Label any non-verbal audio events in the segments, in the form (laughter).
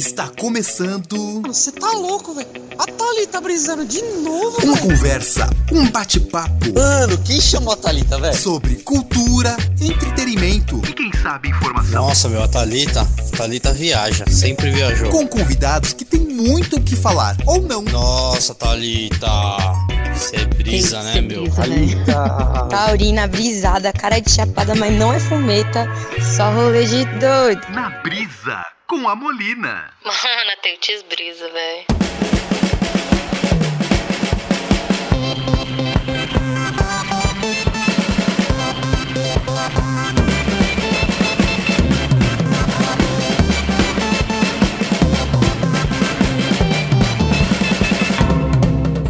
Está começando Você tá louco, velho? A Thalita tá brisando de novo, uma velho. conversa, um bate-papo Mano, quem chamou a Thalita, velho? sobre cultura, entretenimento e quem sabe informação. Nossa, meu, a Thalita, a Thalita viaja, sempre viajou. Com convidados que tem muito o que falar ou não. Nossa, Thalita, você é brisa, né, meu? Thalita. Taurina brisada, cara de chapada, mas não é fumeta, só rolê de doido. Na brisa com a Molina. (laughs) Mano, tem brisa, velho.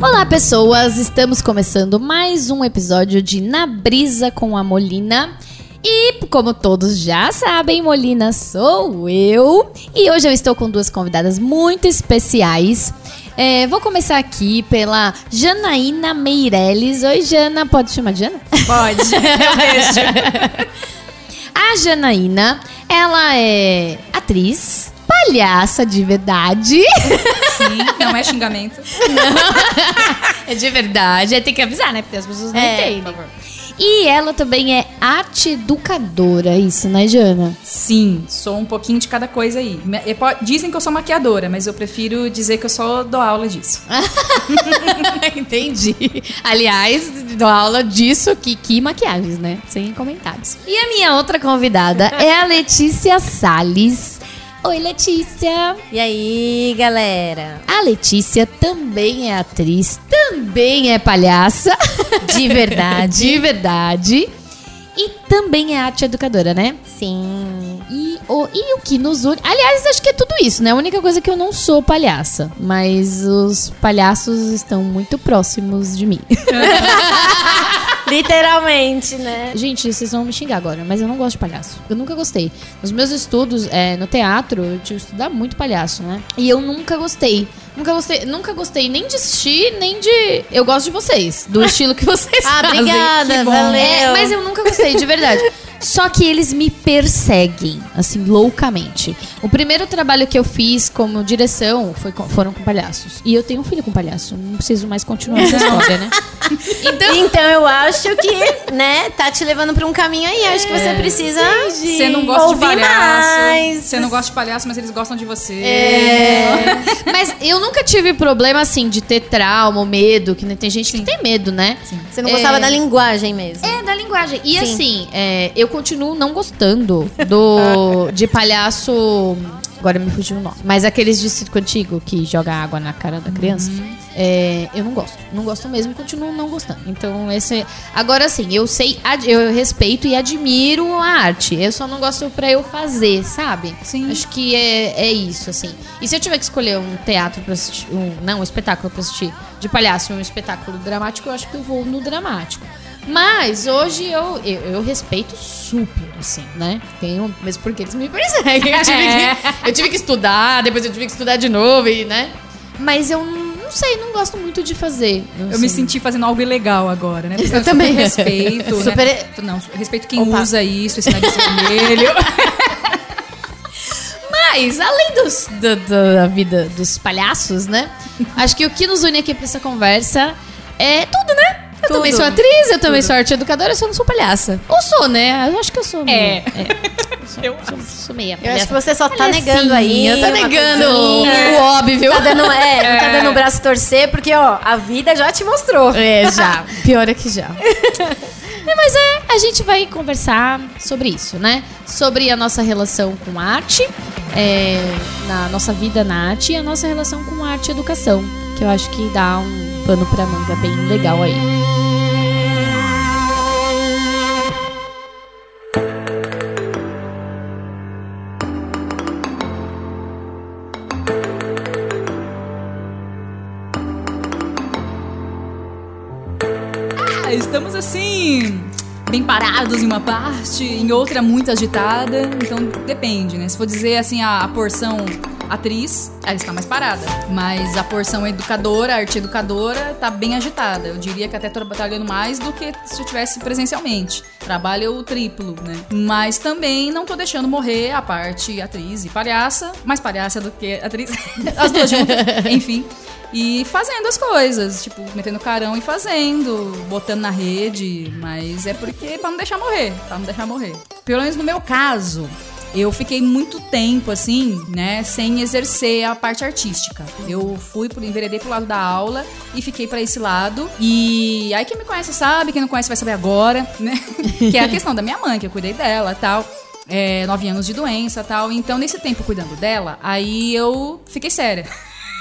Olá, pessoas! Estamos começando mais um episódio de Na Brisa com a Molina. E, como todos já sabem, Molina sou eu. E hoje eu estou com duas convidadas muito especiais. É, vou começar aqui pela Janaína Meirelles. Oi, Jana. Pode chamar de Jana? Pode, (laughs) eu. A Janaína, ela é atriz, palhaça de verdade. Sim, não é xingamento. (laughs) É de verdade, é, tem que avisar, né? Porque as pessoas não É, entendem. por favor. E ela também é arte educadora, isso, né, Jana? Sim, sou um pouquinho de cada coisa aí. Dizem que eu sou maquiadora, mas eu prefiro dizer que eu só dou aula disso. (laughs) Entendi. Aliás, dou aula disso que, que maquiagens, né? Sem comentários. E a minha outra convidada é a Letícia Salles. Oi, Letícia. E aí, galera? A Letícia também é atriz, também é palhaça. (laughs) De verdade. De verdade. E também é arte educadora, né? Sim. E o, e o que nos une. Aliás, acho que é tudo isso, né? A única coisa é que eu não sou palhaça. Mas os palhaços estão muito próximos de mim. (laughs) Literalmente, né? Gente, vocês vão me xingar agora, mas eu não gosto de palhaço. Eu nunca gostei. Nos meus estudos, é, no teatro, eu tive que estudar muito palhaço, né? E eu nunca gostei. Nunca gostei, nunca gostei nem de assistir, nem de. Eu gosto de vocês, do (laughs) estilo que vocês Ah, fazem. obrigada, valeu. É, mas eu nunca gostei, de verdade. Só que eles me perseguem, assim, loucamente. O primeiro trabalho que eu fiz como direção foi com- foram com palhaços. E eu tenho um filho com palhaço. Não preciso mais continuar essa história, né? (laughs) Então, Então eu acho que, né, tá te levando pra um caminho aí. Acho que você precisa. Você não gosta de palhaço. mais. Você não gosta de palhaço, mas eles gostam de você. É. Mas eu nunca tive problema, assim, de ter trauma ou medo, que tem gente que tem medo, né? Você não gostava É. da linguagem mesmo. É, da linguagem. E Sim. assim, é, eu continuo não gostando do (laughs) de palhaço. Agora me fugiu o nome. Mas aqueles de circo antigo que joga água na cara da criança. É, eu não gosto. Não gosto mesmo e continuo não gostando. Então, esse. Agora sim, eu sei, eu respeito e admiro a arte. Eu só não gosto pra eu fazer, sabe? Sim. Acho que é, é isso, assim. E se eu tiver que escolher um teatro pra assistir. Um, não, um espetáculo pra assistir de palhaço um espetáculo dramático, eu acho que eu vou no dramático. Mas hoje eu, eu, eu respeito super, assim, né? Tenho, mesmo porque eles me perseguem. (laughs) Eu tive, que, eu tive que estudar, depois eu tive que estudar de novo, e, né? Mas eu não, não sei, não gosto muito de fazer. Eu me senti fazendo algo ilegal agora, né? Porque Eu também. super respeito. (laughs) né? Super- Não, respeito quem Opa. usa isso, esse nariz vermelho. (laughs) Mas, além dos, do- do- da vida dos palhaços, né? Acho que o que nos une aqui pra essa conversa é tudo, né? Eu Tudo. também sou atriz, eu também sou arte educadora, eu só não sou palhaça. Ou sou, né? Eu acho que eu sou. meio- É. (laughs) Eu sou, sou, sou meia Eu acho que você só tá palhacinha, negando aí. Tá uma negando coisinha. o óbvio. Tá dando, é, não (laughs) tá dando o braço a torcer, porque, ó, a vida já te mostrou. É, já. Pior é que já. (laughs) É, mas é, a gente vai conversar sobre isso, né? Sobre a nossa relação com arte, é, na nossa vida na arte e a nossa relação com arte e educação, que eu acho que dá um pano pra manga bem legal aí. Bem parados em uma parte, em outra muito agitada. Então depende, né? Se for dizer assim, a, a porção atriz, ela está mais parada. Mas a porção educadora, arte educadora, tá bem agitada. Eu diria que até tô trabalhando mais do que se eu tivesse presencialmente. Trabalho o triplo, né? Mas também não tô deixando morrer a parte atriz e palhaça. Mais palhaça do que atriz. (laughs) As duas juntas. Enfim. E fazendo as coisas, tipo, metendo carão e fazendo, botando na rede, mas é porque pra não deixar morrer, pra não deixar morrer. Pelo menos no meu caso, eu fiquei muito tempo, assim, né, sem exercer a parte artística. Eu fui, por, enveredei pro lado da aula e fiquei pra esse lado. E aí quem me conhece sabe, quem não conhece vai saber agora, né? (laughs) que é a questão da minha mãe, que eu cuidei dela tal. É, nove anos de doença tal. Então, nesse tempo cuidando dela, aí eu fiquei séria.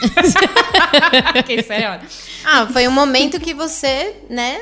(laughs) fiquei séria. Ah, foi um momento que você, né,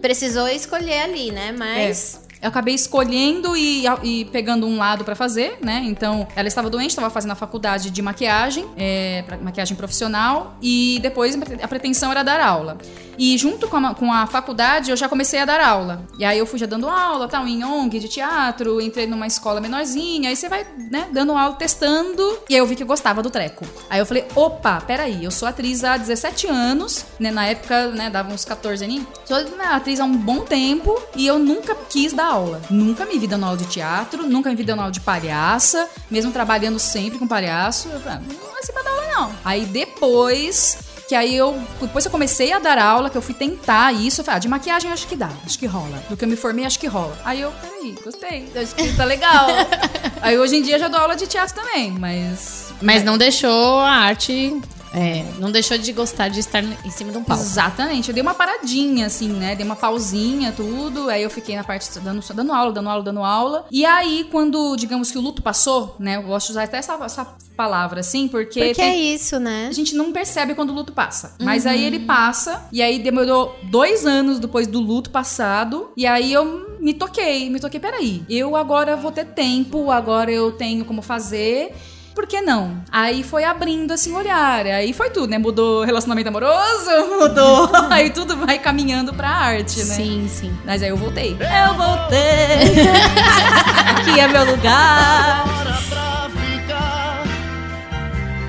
precisou escolher ali, né? Mas. Eu acabei escolhendo e, e pegando um lado pra fazer, né? Então, ela estava doente, estava fazendo a faculdade de maquiagem, é, maquiagem profissional, e depois a pretensão era dar aula. E junto com a, com a faculdade, eu já comecei a dar aula. E aí eu fui já dando aula, tal, em ONG de teatro, entrei numa escola menorzinha, aí você vai, né, dando aula, testando, e aí eu vi que eu gostava do treco. Aí eu falei, opa, peraí, eu sou atriz há 17 anos, né, na época, né, dava uns 14 aninhos. Sou né, atriz há um bom tempo, e eu nunca quis dar aula. Nunca me vi dando aula de teatro, nunca me vi dando aula de palhaça, mesmo trabalhando sempre com palhaço. Eu falei, ah, não vai ser pra dar aula não. Aí depois que aí eu, depois eu comecei a dar aula, que eu fui tentar isso, eu falei, ah, de maquiagem acho que dá, acho que rola. Do que eu me formei, acho que rola. Aí eu, peraí, gostei, acho que tá legal. (laughs) aí hoje em dia eu já dou aula de teatro também, mas... Mas não deixou a arte. É, não deixou de gostar de estar em cima de um palco. Exatamente, eu dei uma paradinha, assim, né? Dei uma pausinha, tudo. Aí eu fiquei na parte dando, dando aula, dando aula, dando aula. E aí, quando, digamos que o luto passou, né? Eu gosto de usar até essa, essa palavra, assim, porque. Porque tem- é isso, né? A gente não percebe quando o luto passa. Mas aí ele passa, e aí demorou dois anos depois do luto passado, e aí eu me toquei, me toquei, peraí, eu agora vou ter tempo, agora eu tenho como fazer. Por que não? Aí foi abrindo assim o olhar. Aí foi tudo, né? Mudou relacionamento amoroso, (laughs) mudou. aí tudo vai caminhando pra arte, né? Sim, sim. Mas aí eu voltei. Eu voltei. (laughs) Aqui é meu lugar. Bora pra ficar,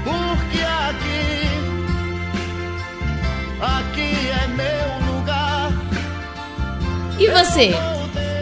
porque aqui, aqui é meu lugar. E você?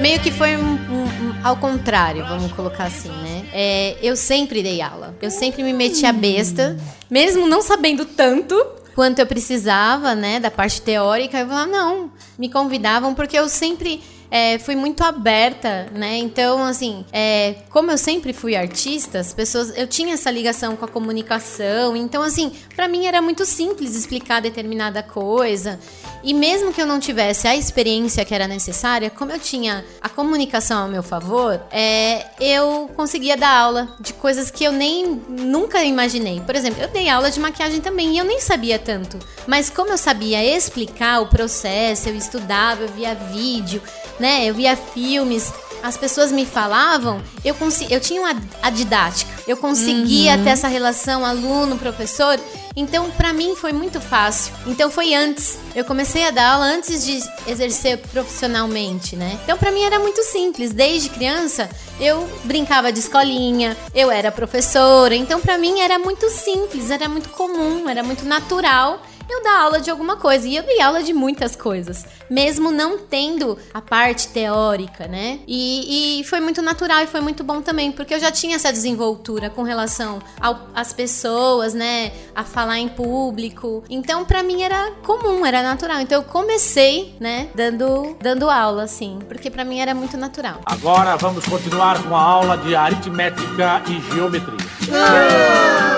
Meio que foi um- ao contrário, vamos colocar assim, né? É, eu sempre dei aula. Eu sempre me meti a besta, mesmo não sabendo tanto quanto eu precisava, né, da parte teórica. Eu falava, não, me convidavam porque eu sempre é, fui muito aberta, né? Então, assim, é, como eu sempre fui artista, as pessoas, eu tinha essa ligação com a comunicação. Então, assim, pra mim era muito simples explicar determinada coisa. E mesmo que eu não tivesse a experiência que era necessária, como eu tinha a comunicação ao meu favor, é, eu conseguia dar aula de coisas que eu nem nunca imaginei. Por exemplo, eu dei aula de maquiagem também e eu nem sabia tanto. Mas como eu sabia explicar o processo, eu estudava, eu via vídeo, né? Eu via filmes. As pessoas me falavam, eu, consi- eu tinha uma, a didática, eu conseguia ter essa relação aluno-professor, então pra mim foi muito fácil. Então foi antes, eu comecei a dar aula antes de exercer profissionalmente, né? Então pra mim era muito simples, desde criança eu brincava de escolinha, eu era professora, então pra mim era muito simples, era muito comum, era muito natural eu dar aula de alguma coisa. E eu dei aula de muitas coisas, mesmo não tendo a parte teórica, né? E, e foi muito natural e foi muito bom também, porque eu já tinha essa desenvoltura com relação às pessoas, né? A falar em público. Então, pra mim era comum, era natural. Então, eu comecei, né? Dando, dando aula, assim, porque pra mim era muito natural. Agora vamos continuar com a aula de aritmética e geometria.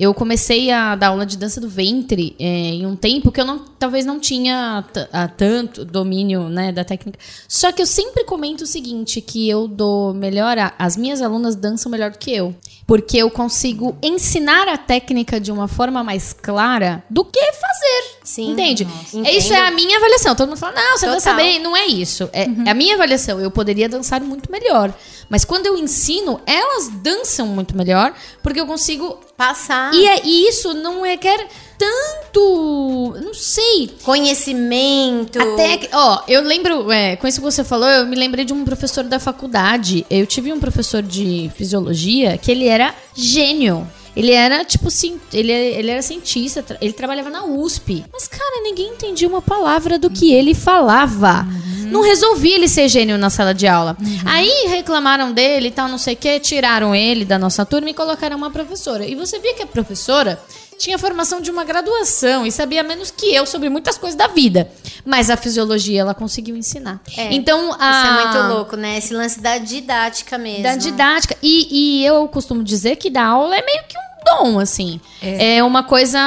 Eu comecei a dar aula de dança do ventre é, em um tempo que eu não, talvez não tinha t- ah, tanto domínio né, da técnica. Só que eu sempre comento o seguinte, que eu dou melhor, a- as minhas alunas dançam melhor do que eu. Porque eu consigo ensinar a técnica de uma forma mais clara do que fazer. Sim. Entende? Nossa. Isso é a minha avaliação. Todo mundo fala, não, você Total. dança bem. Não é isso. É, é a minha avaliação. Eu poderia dançar muito melhor. Mas quando eu ensino, elas dançam muito melhor, porque eu consigo. Passar. E, é- e isso não requer tanto. Não sei. Conhecimento. Até que, ó, eu lembro, é, com isso que você falou, eu me lembrei de um professor da faculdade. Eu tive um professor de fisiologia que ele era gênio. Ele era, tipo ele, ele era cientista, ele trabalhava na USP. Mas, cara, ninguém entendia uma palavra do que ele falava. Não resolvia ele ser gênio na sala de aula. Aí reclamaram dele e tal, não sei o que, tiraram ele da nossa turma e colocaram uma professora. E você via que a professora tinha formação de uma graduação e sabia menos que eu sobre muitas coisas da vida. Mas a fisiologia ela conseguiu ensinar. É, então, a... Isso é muito louco, né? Esse lance da didática mesmo. Da didática. E, e eu costumo dizer que dar aula é meio que um dom, assim. É. uma coisa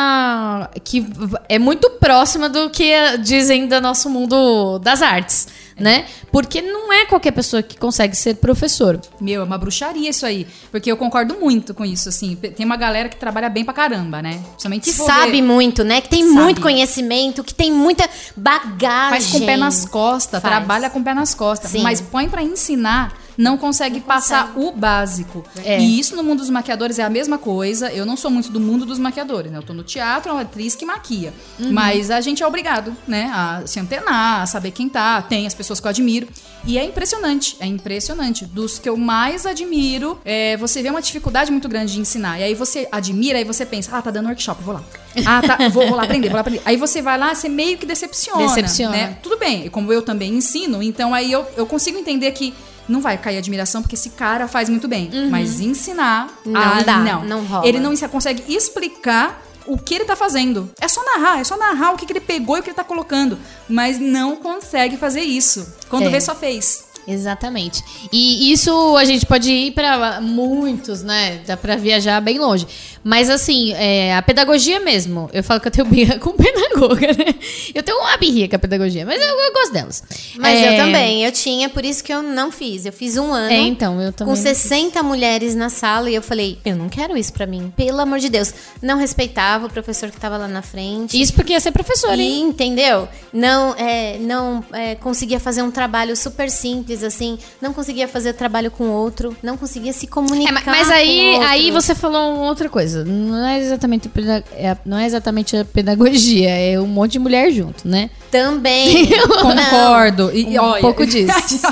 que é muito próxima do que dizem do nosso mundo das artes, né? Porque não é qualquer pessoa que consegue ser professor. Meu, é uma bruxaria isso aí. Porque eu concordo muito com isso, assim. Tem uma galera que trabalha bem pra caramba, né? Principalmente Que sabe ver- muito, né? Que tem Sabe. muito conhecimento, que tem muita bagagem. Faz com o pé nas costas, Faz. trabalha com o pé nas costas. Sim. Mas põe pra ensinar, não consegue passar o básico. É. E isso no mundo dos maquiadores é a mesma coisa. Eu não sou muito do mundo dos maquiadores, né? Eu tô no teatro, é uma atriz que maquia. Uhum. Mas a gente é obrigado, né? A se antenar, a saber quem tá. Tem as pessoas que eu admiro. E é impressionante, é impressionante. Dos que eu mais admiro, é, você vê uma dificuldade muito grande de ensinar. E aí você admira, aí você pensa, ah, tá dando workshop, vou lá. (laughs) Ah, tá, vou, vou lá aprender, vou lá aprender. Aí você vai lá, você meio que decepciona. Decepciona. Né? Tudo bem, como eu também ensino, então aí eu, eu consigo entender que não vai cair admiração, porque esse cara faz muito bem. Mas ensinar. Não ah, dá, não. não rola. Ele não se- consegue explicar o que ele tá fazendo. É só narrar, é só narrar o que, que ele pegou e o que ele tá colocando. Mas não consegue fazer isso. Quando É. vê, só fez. Exatamente. E isso a gente pode ir para muitos, né? Dá pra viajar bem longe. Mas assim, é, a pedagogia mesmo. Eu falo que eu tenho birra (laughs) com pedagoga, né? Eu tenho uma birrinha com a pedagogia, mas eu, eu gosto delas. Mas É, eu também, eu tinha, por isso que eu não fiz. Eu fiz um ano. É, então, eu também. Com 60 mulheres na sala e eu falei, eu não quero isso pra mim, pelo amor de Deus. Não respeitava o professor que tava lá na frente. Isso porque ia ser professora, E, hein? entendeu? Não, é, não é, conseguia fazer um trabalho super simples, assim. Não conseguia fazer trabalho com outro. Não conseguia se É, comunicar. mas, mas aí, com outro. aí você falou uma outra coisa. Não é exatamente, peda- é- não é exatamente a pedagogia, é um monte de mulher junto, né? Também. (laughs) Concordo. E, Um olha, pouco disso. (laughs)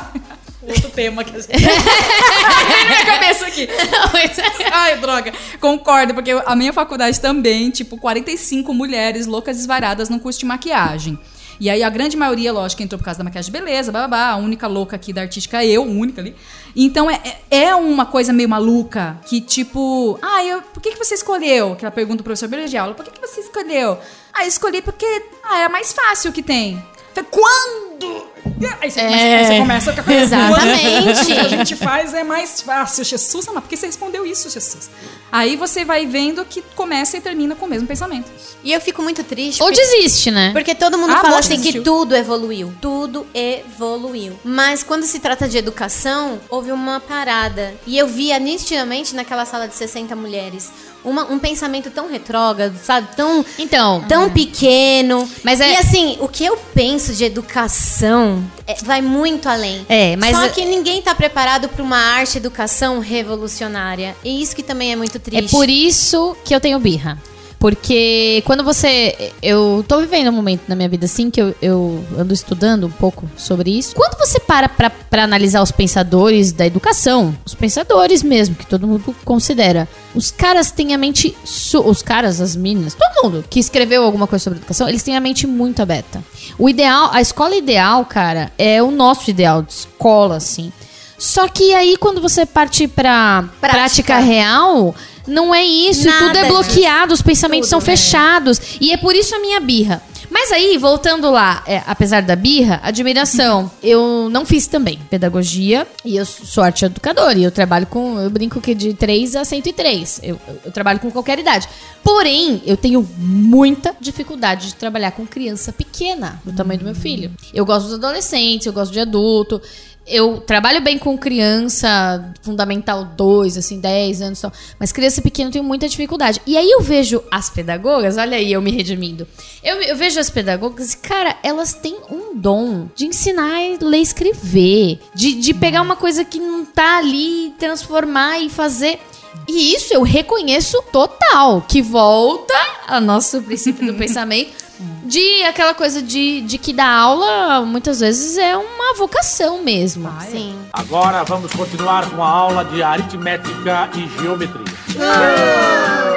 Outro tema que a gente. (laughs) Na minha cabeça aqui. Ai, droga. Concordo, porque a minha faculdade também, tipo, 45 mulheres loucas desvaradas no curso de maquiagem. E aí a grande maioria, lógico, entrou por causa da maquiagem de beleza, babá. A única louca aqui da artística é eu, única ali. Então é, é é uma coisa meio maluca que, tipo, ah, eu, por que, que você escolheu? Que ela pergunta pro professor de aula, por que, que você escolheu? Ah, eu escolhi porque ah, era mais fácil que tem. Falei, Quando? Aí você, começa, aí você começa com a coisa Exatamente. O que a gente faz é mais fácil, Jesus. Mas por que você respondeu isso, Jesus? Aí você vai vendo que começa e termina com o mesmo pensamento. E eu fico muito triste. Ou porque- desiste, né? Porque todo mundo Ah, fala assim que desistiu. tudo evoluiu. Tudo evoluiu. Mas quando se trata de educação, houve uma parada. E eu via nitidamente naquela sala de 60 mulheres uma- um pensamento tão retrógrado, sabe? Tão, Então, tão pequeno. Mas é- E assim, o que eu penso de educação é- vai muito além. É, mas Só é- que ninguém tá preparado para uma arte educação revolucionária. E isso que também é muito triste. É por isso que eu tenho birra. Porque quando você. Eu tô vivendo um momento na minha vida assim que eu, eu ando estudando um pouco sobre isso. Quando você para pra, pra analisar os pensadores da educação, os pensadores mesmo, que todo mundo considera, os caras têm a mente. os caras, as meninas, todo mundo que escreveu alguma coisa sobre educação, eles têm a mente muito aberta. O ideal, a escola ideal, cara, é o nosso ideal de escola, assim. Só que aí, quando você parte pra prática, Prática. real, não é isso. Nada tudo é bloqueado, os pensamentos Tudo, são fechados. E é por isso a minha birra. Mas aí, voltando lá, é, apesar da birra, admiração. Eu não fiz também pedagogia e eu sou arte educadora. E eu trabalho com, eu brinco que de 3 a 103. Eu, eu, eu trabalho com qualquer idade. Porém, eu tenho muita dificuldade de trabalhar com criança pequena, do tamanho do meu filho. Eu gosto dos adolescentes, eu gosto de adulto. Eu trabalho bem com criança, fundamental 2, assim, 10 anos e tal. Mas criança pequena eu tenho muita dificuldade. E aí eu vejo as pedagogas, olha aí eu me redimindo. Eu, eu vejo as pedagogas e, cara, elas têm um dom de ensinar a ler e escrever. De, de pegar uma coisa que não tá ali, transformar e fazer. E isso eu reconheço total. Que volta ao nosso princípio do (laughs) pensamento. De aquela coisa de, de que dar aula muitas vezes é uma vocação mesmo. Sim. Agora vamos continuar com a aula de aritmética e geometria.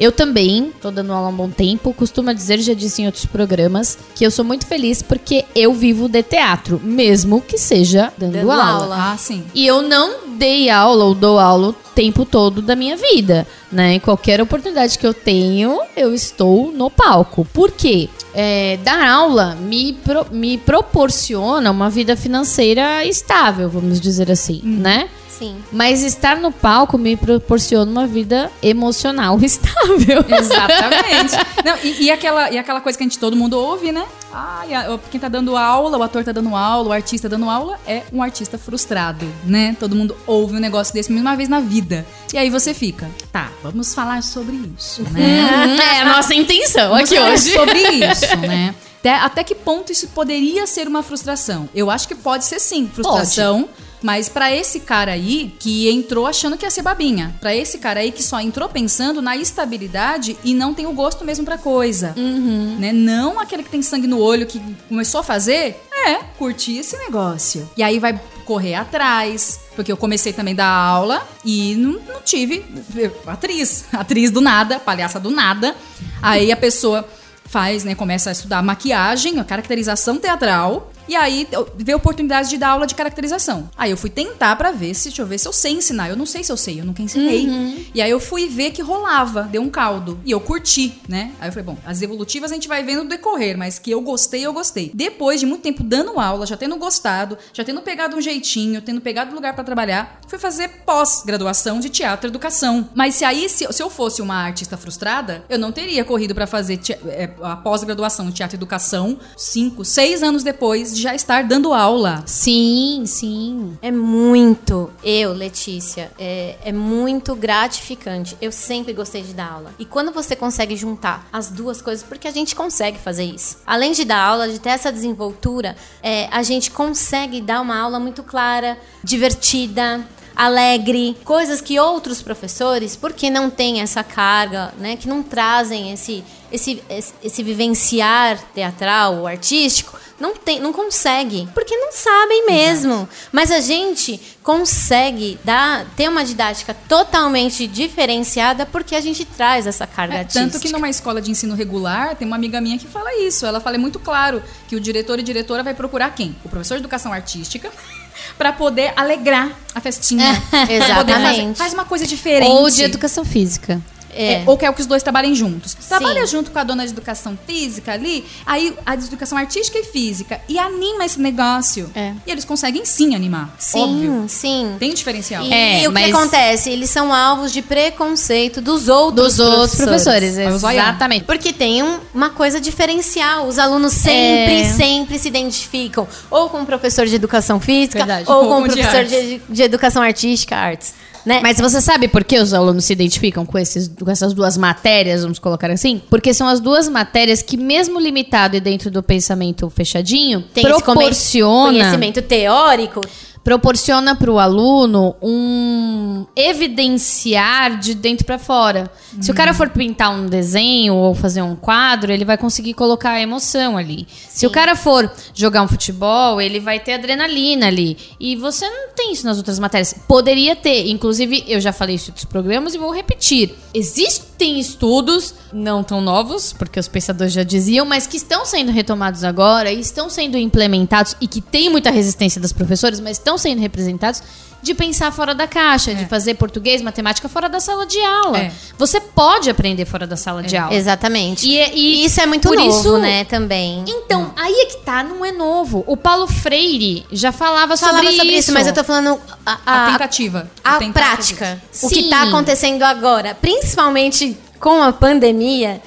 Eu também, tô dando aula há um bom tempo, costumo dizer, já disse em outros programas, que eu sou muito feliz porque eu vivo de teatro, mesmo que seja dando, Dando aula. aula. Ah, sim. E eu não dei aula ou dou aula o tempo todo da minha vida, né? Em qualquer oportunidade que eu tenho, eu estou no palco. Por quê? É, dar aula me, pro- me proporciona uma vida financeira estável, vamos dizer assim, né? Sim. Mas estar no palco me proporciona uma vida emocional (laughs) estável. Exatamente. Não, e, e aquela, e aquela coisa que a gente todo mundo ouve, né? Ai, a- quem tá dando aula, o ator tá dando aula, o artista dando aula, é um artista frustrado, né? Todo mundo ouve um negócio desse uma vez na vida. E aí você fica, tá, vamos falar sobre isso, né? é a nossa intenção Vamos aqui falar hoje. sobre isso, né? Até, até que ponto isso poderia ser uma frustração? Eu acho que pode ser sim, frustração. Mas pra esse cara aí que entrou achando que ia ser babinha, Pra esse cara aí que só entrou pensando na estabilidade e não tem o gosto mesmo pra coisa, né? Não aquele que tem sangue no olho que começou a fazer, é curtir esse negócio. E aí vai correr atrás, porque eu comecei também a dar aula e não, não tive atriz, (laughs) atriz do nada, palhaça do nada. Aí a pessoa faz, né, começa a estudar maquiagem, a caracterização teatral. E aí vê a oportunidade de dar aula de caracterização. Aí eu fui tentar pra ver se, deixa eu ver se eu sei ensinar. Eu não sei se eu sei, eu nunca ensinei. E aí eu fui ver que rolava, deu um caldo. E eu curti, né? Aí eu falei, bom, as evolutivas a gente vai vendo decorrer, mas que eu gostei, eu gostei. Depois de muito tempo dando aula, já tendo gostado, já tendo pegado um jeitinho, tendo pegado lugar pra trabalhar, fui fazer pós-graduação de teatro e educação. Mas se aí, se, se eu fosse uma artista frustrada, eu não teria corrido pra fazer te- é, a pós-graduação de teatro e educação cinco, seis anos depois de já estar dando aula. Sim, sim. É muito, eu, Letícia, é, é muito gratificante. Eu sempre gostei de dar aula. E quando você consegue juntar as duas coisas, porque a gente consegue fazer isso. Além de dar aula, de ter essa desenvoltura, é, a gente consegue dar uma aula muito clara, divertida. Alegre, coisas que outros professores, porque não têm essa carga, né, que não trazem esse, esse, esse, esse vivenciar teatral ou artístico, não tem, não consegue, porque não sabem mesmo. Mas a gente consegue dar, ter uma didática totalmente diferenciada porque a gente traz essa carga É, artística. tanto que numa escola de ensino regular, tem uma amiga minha que fala isso. Ela fala é muito claro que o diretor e diretora vai procurar quem? O professor de educação artística. Pra poder alegrar a festinha. (laughs) Exatamente. fazer- faz uma coisa diferente. Ou de educação física. É, ou quer que os dois trabalhem juntos. Trabalha junto com a dona de educação física ali, aí a de educação artística e física, e anima esse negócio. É. E eles conseguem sim animar. Sim, Óbvio. sim. Tem diferencial. E, É, e o mas- que acontece? Eles são alvos de preconceito dos outros Dos outros professores, usar exatamente. Porque tem um- uma coisa diferencial. Os alunos sempre, É. sempre se identificam. Ou com o professor de educação física, Verdade. ou com o de professor de, de educação artística, artes. Né? Mas você sabe por que os alunos se identificam com, esses, com essas duas matérias, vamos colocar assim? Porque são as duas matérias que, mesmo limitado e dentro do pensamento fechadinho, tem esse proporciona conhecimento teórico. Proporciona para o aluno um evidenciar de dentro para fora. Se o cara for pintar um desenho ou fazer um quadro, ele vai conseguir colocar a emoção ali. Se o cara for jogar um futebol, ele vai ter adrenalina ali. E você não tem isso nas outras matérias. Poderia ter. Inclusive, eu já falei isso outros programas e vou repetir. Existem estudos, não tão novos, porque os pensadores já diziam, mas que estão sendo retomados agora e estão sendo implementados e que tem muita resistência das professoras, mas estão sendo representados de pensar fora da caixa, de fazer português, matemática fora da sala de aula. É. Você pode aprender fora da sala de aula. Exatamente. E, e E isso é muito por novo, isso- né, também. Então, aí é que tá, não é novo. O Paulo Freire já falava, Falava sobre, sobre isso, mas eu tô falando a, A a- tentativa. a Tentar prática. fazer O que Sim. tá acontecendo agora, principalmente com a pandemia, é,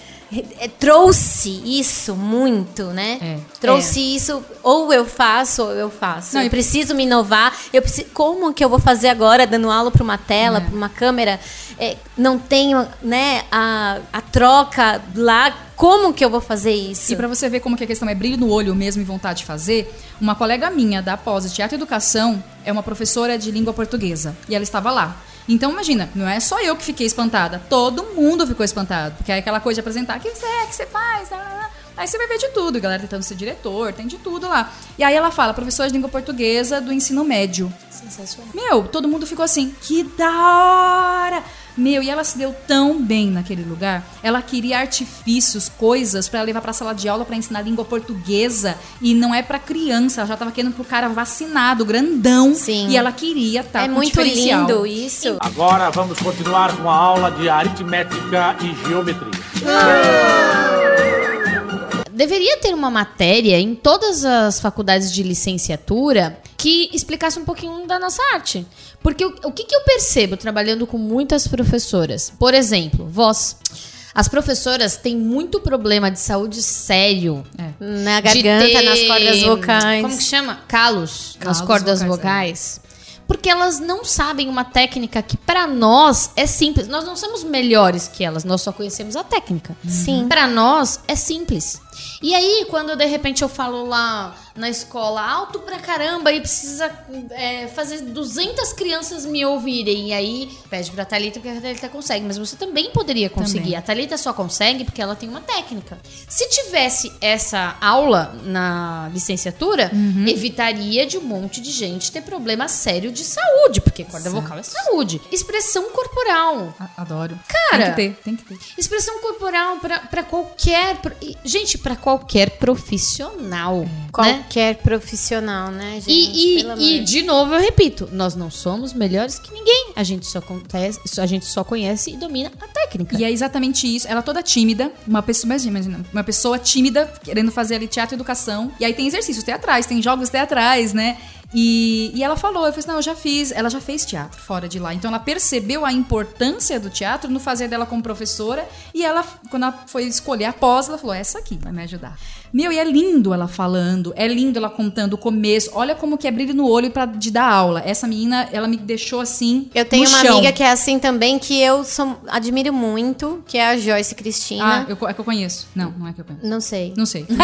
trouxe isso muito, né? É. Trouxe isso, ou eu faço, ou eu faço. Não, eu preciso me inovar. Eu preciso, como que eu vou fazer agora, dando aula para uma tela, É. para uma câmera? É, não tenho, né, a, a troca lá. Como que eu vou fazer isso? E pra você ver como que a questão é brilho no olho mesmo e vontade de fazer, uma colega minha da pós de Teatro e Educação é uma professora de língua portuguesa e ela estava lá. Então imagina, não é só eu que fiquei espantada, todo mundo ficou espantado, porque é aquela coisa de apresentar, o que você é, o que você faz, lá, lá, lá. Aí você vai ver de tudo, galera tentando ser diretor, tem de tudo lá. E aí ela fala, professora de língua portuguesa do ensino médio. Sensacional. Meu, todo mundo ficou assim, que da hora! Meu, e ela se deu tão bem naquele lugar. Ela queria artifícios, coisas pra levar pra sala de aula pra ensinar língua portuguesa. E não é pra criança, ela já tava querendo pro cara vacinado, grandão. Sim. E ela queria estar é com muito lindo isso. Agora vamos continuar com a aula de aritmética e geometria. Deveria ter uma matéria em todas as faculdades de licenciatura que explicasse um pouquinho da nossa arte. Porque o, o que, que eu percebo trabalhando com muitas professoras? Por exemplo, voz. As professoras têm muito problema de saúde sério. Na de garganta, ter- nas cordas vocais. Como que chama? Calos, nas Calos cordas vocais, vocais. Porque elas não sabem uma técnica que pra nós é simples. Nós não somos melhores que elas, nós só conhecemos a técnica. Sim. Pra nós é simples. E aí, quando de repente eu falo lá na escola alto pra caramba e precisa é, fazer 200 crianças me ouvirem, e aí pede pra Thalita porque a Thalita consegue, mas você também poderia conseguir. Também. A Thalita só consegue porque ela tem uma técnica. Se tivesse essa aula na licenciatura, Uhum. evitaria de um monte de gente ter problema sério de saúde, porque corda vocal é saúde. Expressão corporal. Adoro. Cara, Tem que ter, tem que ter. Expressão corporal pra- pra qualquer. Gente, pra qualquer profissional. Né? Qualquer profissional, né, gente? E, e, e, de novo, eu repito, nós não somos melhores que ninguém. A gente só, acontece, a gente só conhece e domina a técnica. E é exatamente isso. Ela toda tímida, uma pessoa, mas imagina, uma pessoa tímida querendo fazer ali teatro e educação. E aí tem exercícios teatrais, tem jogos teatrais, né? E, e ela falou, eu falei assim, não, eu já fiz, ela já fez teatro fora de lá. Então ela percebeu a importância do teatro no fazer dela como professora. E ela, quando ela foi escolher a pós, ela falou, essa aqui vai me ajudar. Meu, e é lindo ela falando, é lindo ela contando o começo. Olha como que é brilho no olho pra, de dar aula. Essa menina, ela me deixou assim. Eu tenho uma chão. amiga que é assim também, que eu sou- admiro muito, que é a Joyce Ah, Cristina. eu, co- é que eu conheço. Não, não é que eu conheço. Não sei. Não sei. (laughs)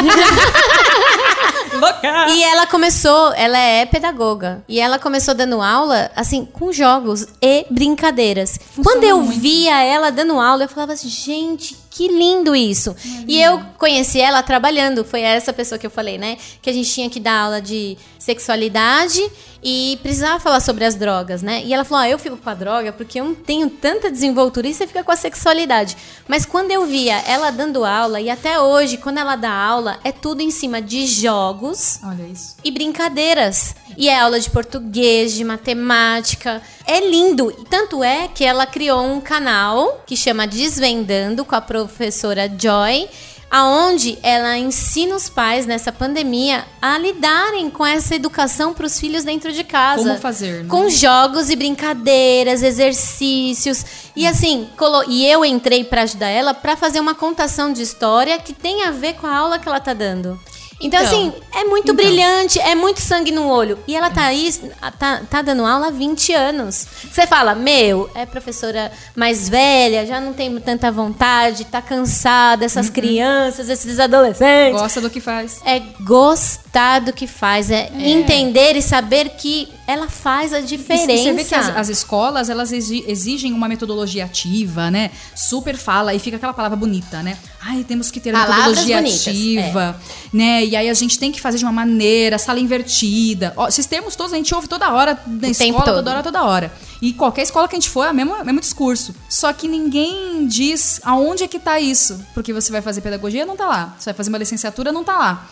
E ela começou, ela é pedagoga. E ela começou dando aula, assim, com jogos e brincadeiras. Quando eu muito. via ela dando aula, eu falava assim, gente, que lindo isso. E eu conheci ela trabalhando. Foi essa pessoa que eu falei, né? Que a gente tinha que dar aula de sexualidade e precisava falar sobre as drogas, né? E ela falou: ah, eu fico com a droga porque eu não tenho tanta desenvoltura e você fica com a sexualidade. Mas quando eu via ela dando aula, e até hoje, quando ela dá aula, é tudo em cima de jogos Olha isso. e brincadeiras. E é aula de português, de matemática. É lindo. E Tanto é que ela criou um canal que chama Desvendando com a professora Joy. Aonde ela ensina os pais nessa pandemia a lidarem com essa educação para os filhos dentro de casa. Como fazer, né? Com jogos e brincadeiras, exercícios. E assim, e eu entrei para ajudar ela para fazer uma contação de história que tem a ver com a aula que ela tá dando. Então, Então, assim, é muito então. brilhante, é muito sangue no olho. E ela tá aí, tá, tá dando aula há 20 anos. Você fala, meu, é professora mais velha, já não tem tanta vontade, tá cansada, essas crianças, esses adolescentes. Gosta do que faz. É gostar do que faz, é, entender e saber que ela faz a E diferença. você vê que as, as escolas, elas exi- exigem uma metodologia ativa, né? Super fala, e fica aquela palavra bonita, né? Ai, temos que ter uma metodologia bonitas, é. ativa, né? E aí a gente tem que fazer de uma maneira, sala invertida. Ó, esses termos todos a gente ouve toda hora na O escola, toda hora, toda hora. E qualquer escola que a gente for, é o mesmo, é mesmo discurso. Só que ninguém diz aonde é que tá isso. Porque você vai fazer pedagogia, não tá lá. Você vai fazer uma licenciatura, não tá lá.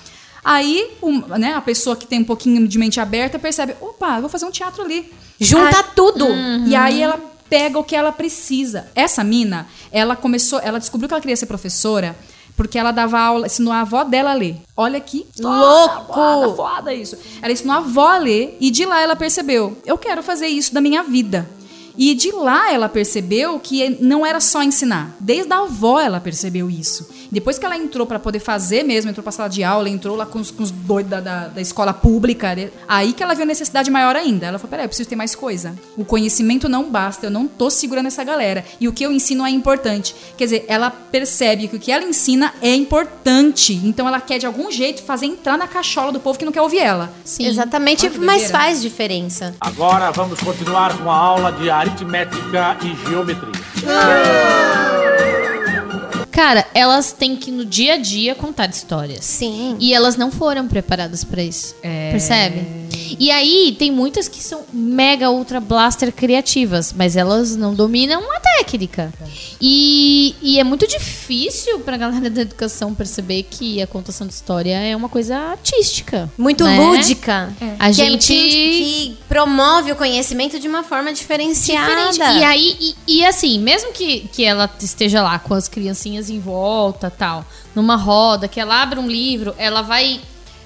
Aí, um, né, a pessoa que tem um pouquinho de mente aberta percebe, opa, vou fazer um teatro ali. Junta tudo. E aí ela pega o que ela precisa. Essa mina, ela começou, ela descobriu que ela queria ser professora porque ela dava aula, ensinou a avó dela a ler. Olha que Louco! Foda, foda isso. Ela ensinou a avó a ler e de lá ela percebeu, eu quero fazer isso da minha vida. E de lá ela percebeu que não era só ensinar. Desde a avó ela percebeu isso. Depois que ela entrou pra poder fazer mesmo, entrou pra sala de aula, entrou lá com os, com os doidos da, da, da escola pública, aí que ela viu a necessidade maior ainda. Ela falou: peraí, eu preciso ter mais coisa. O conhecimento não basta, eu não tô segurando essa galera. E o que eu ensino é importante. Quer dizer, ela percebe que o que ela ensina é importante. Então ela quer de algum jeito fazer entrar na cachola do povo que não quer ouvir ela. Sim. Exatamente, mas doideira. faz diferença. Agora vamos continuar com a aula de aritmética e geometria. Cara, elas têm que no dia a dia contar histórias. Sim. E elas não foram preparadas pra isso. É. Percebe? E aí, tem muitas que são mega ultra blaster criativas, mas elas não dominam a técnica. E, e é muito difícil pra galera da educação perceber que a contação de história é uma coisa artística. Muito né? lúdica. A Que, é- gente. que, que promove o conhecimento de uma forma diferenciada. Diferente. E aí, e, e assim, mesmo que, que ela esteja lá com as criancinhas em volta, tal, numa roda, que ela abre um livro, ela vai.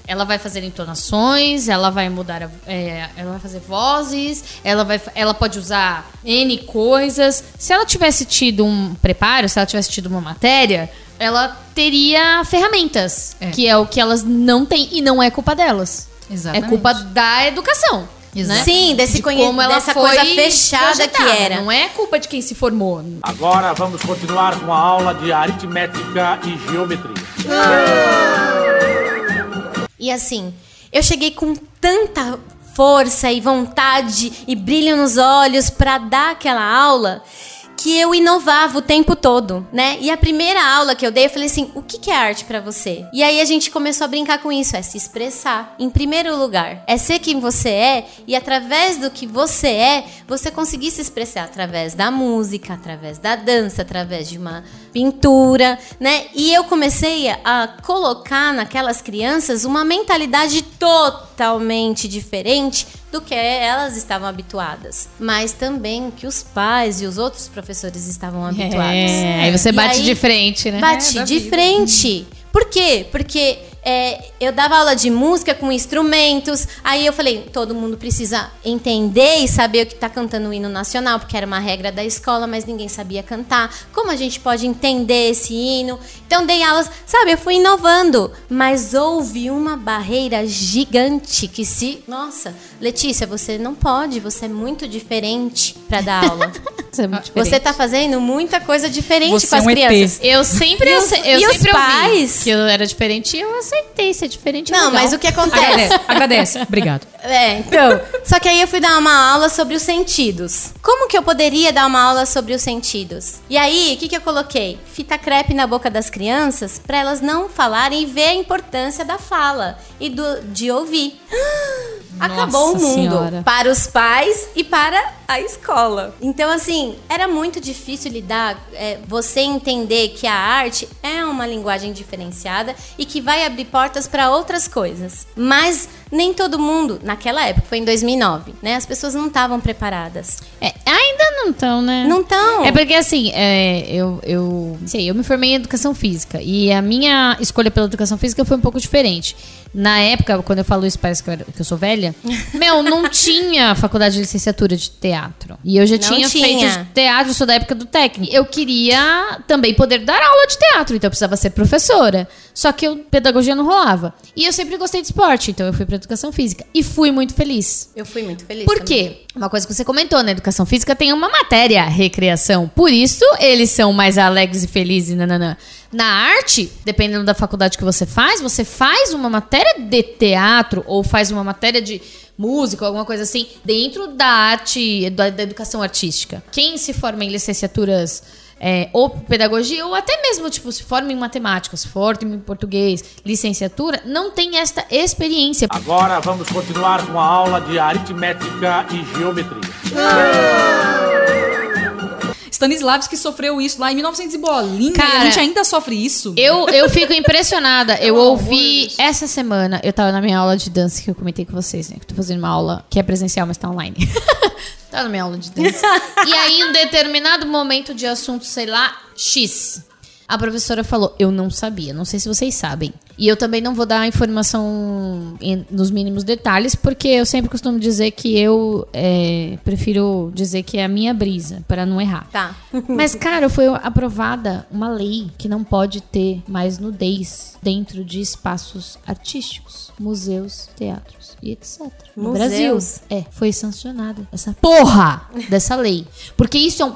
Ela vai fazer entonações, ela vai mudar, a- é, ela vai fazer vozes, ela vai, ela pode usar n coisas. Se ela tivesse tido um preparo, se ela tivesse tido uma matéria, ela teria ferramentas, É. que é o que elas não têm e não é culpa delas. Exatamente. É culpa da educação. Exato. Né? Sim, desse De como ela dessa foi coisa fechada que era. Não é culpa de quem se formou. Agora vamos continuar com a aula de aritmética e geometria. E assim, eu cheguei com tanta força e vontade e brilho nos olhos pra dar aquela aula que eu inovava o tempo todo, né? E a primeira aula que eu dei, eu falei assim: "O que é arte pra você?". E aí a gente começou a brincar com isso, é se expressar. Em primeiro lugar, é ser quem você é e através do que você é, você conseguir se expressar através da música, através da dança, através de uma pintura, né? E eu comecei a colocar naquelas crianças uma mentalidade totalmente diferente do que elas estavam habituadas, mas também que os pais e os outros professores estavam habituados. É, aí você bate aí, de frente, né? Bati É, de vida. frente. Por quê? Porque é, eu dava aula de música com instrumentos. Aí eu falei, todo mundo precisa entender e saber o que está cantando o hino nacional, porque era uma regra da escola, mas ninguém sabia cantar. Como a gente pode entender esse hino? Então dei aulas, sabe, eu fui inovando, mas houve uma barreira gigante que se, nossa, Letícia, você não pode, você é muito diferente para dar aula. (laughs) Isso é muito diferente. Você tá fazendo muita coisa diferente Você com as é um ET. crianças. Eu sempre, E os- eu e os sempre ouvi pais? que eu era diferente e eu aceitei ser diferente. é Não, legal. mas o que acontece? Agradece, agradece. Obrigado. (laughs) É, então. Só que aí eu fui dar uma aula sobre os sentidos. Como que eu poderia dar uma aula sobre os sentidos? E aí, o que, que eu coloquei? Fita crepe na boca das crianças para elas não falarem e ver a importância da fala e do, de ouvir. (gasps) Acabou o Nossa mundo Senhora. para os pais e para a escola. Então, assim, era muito difícil lidar, é, você entender que a arte é uma linguagem diferenciada e que vai abrir portas para outras coisas. Mas nem todo mundo, naquela época, foi em 2009, né? As pessoas não estavam preparadas. É, ainda não estão, né? Não estão. É porque assim, é, eu, eu, sei, eu me formei em educação física e a minha escolha pela educação física foi um pouco diferente. Na época, quando eu falo isso, parece que eu, era- que eu sou velha. (laughs) meu, não tinha faculdade de licenciatura de teatro. E eu já Não tinha, tinha. feito teatro, sou da época do técnico. Eu queria também poder dar aula de teatro, então eu precisava ser professora. Só que eu, pedagogia não rolava. E eu sempre gostei de esporte, então eu fui pra educação física. E fui muito feliz. Eu fui muito feliz. Por também. quê? Uma coisa que você comentou, na educação física tem uma matéria, recreação. Por isso, eles são mais alegres e felizes. Nananã. Na arte, dependendo da faculdade que você faz, você faz uma matéria de teatro ou faz uma matéria de música, alguma coisa assim, dentro da arte, da, da educação artística. Quem se forma em licenciaturas é, ou pedagogia, ou até mesmo, tipo, se forma em matemática, se forma em português, licenciatura, não tem esta experiência. Agora vamos continuar com a aula de aritmética e geometria. Stanislavski sofreu isso lá em 1900 e bolinha. e Cara, a gente ainda sofre isso. Eu, eu fico impressionada. (laughs) Eu ouvi essa semana, eu tava na minha aula de dança que eu comentei com vocês, né? Que eu tô fazendo uma aula que é presencial, mas tá online. (laughs) tá na minha aula de dança. (laughs) e aí, em um determinado momento de assunto, sei lá, X. A professora falou: Eu não sabia, não sei se vocês sabem. E eu também não vou dar informação em- nos mínimos detalhes, porque eu sempre costumo dizer que eu é, prefiro dizer que é a minha brisa, para não errar. Tá. (laughs) Mas, cara, foi aprovada uma lei que não pode ter mais nudez dentro de espaços artísticos, museus, teatros e etc. No? Brasil. É, foi sancionada essa porra dessa lei. Porque isso é um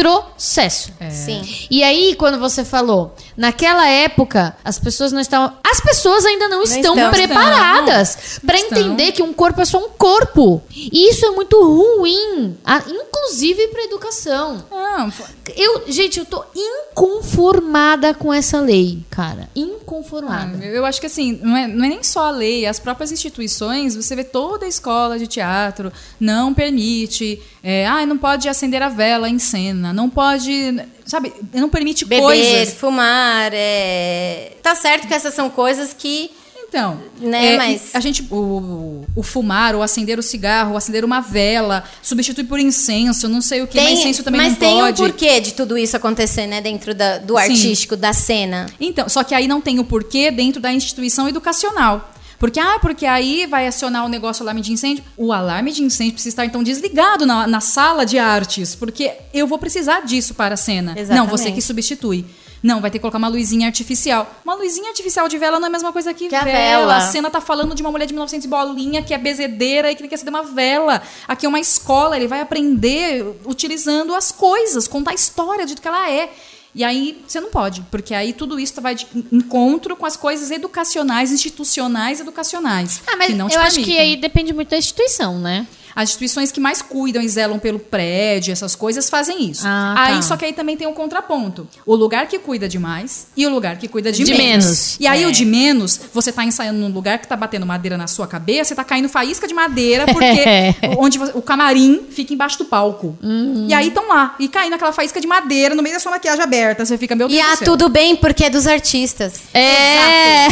retrocesso. Sim. E aí, quando você falou, naquela época, as pessoas não estavam. As pessoas ainda não, estão, estão. preparadas para entender que um corpo é só um corpo. E isso é muito ruim, inclusive para educação. Não, Eu, gente, eu tô inconformada com essa lei, cara. Inconformada. Ah, eu acho que assim, não é, não é nem só a lei, as próprias instituições, você vê toda a escola de teatro não permite, é, ah, não pode acender a vela em cena, não pode, sabe, não permite Beber, coisas. fumar, é... Tá certo que essas são coisas que... Então, Né, é, mas- a gente, o, o fumar, ou acender o cigarro, ou acender uma vela, substitui por incenso, não sei o que, mas incenso também mas não tem pode. um porquê de tudo isso acontecer, né? Dentro da- do Sim. artístico, da cena. Então, só que aí não tem o porquê dentro da instituição educacional. Porque, ah, porque aí vai acionar o negócio alarme de incêndio. O alarme de incêndio precisa estar, então, desligado na, na sala de artes, porque eu vou precisar disso para a cena. Não, Exatamente. você que substitui. Não, vai ter que colocar uma luzinha artificial. Uma luzinha artificial de vela não é a mesma coisa que, Que a vela. vela. A cena tá falando de uma mulher de 1900 bolinha que é bezedeira e que quer acender uma vela. Aqui é uma escola, ele vai aprender utilizando as coisas, contar a história de que ela é. E aí você não pode, porque aí tudo isso vai de encontro com as coisas educacionais, institucionais, educacionais. Ah, mas que não te eu acho que aí depende muito da instituição, né? As instituições que mais cuidam e zelam pelo prédio, essas coisas, fazem isso. Ah, aí, tá. só que aí também tem um contraponto. O lugar que cuida demais e o lugar que cuida de, De menos. E aí É. o de menos, você tá ensaiando num lugar que tá batendo madeira na sua cabeça, você tá caindo faísca de madeira, porque (laughs) onde você- o camarim fica embaixo do palco. Uhum. E aí estão lá, e caindo aquela faísca de madeira no meio da sua maquiagem aberta. Você fica, meu Deus E do ah, céu. tudo bem, porque é dos artistas. É.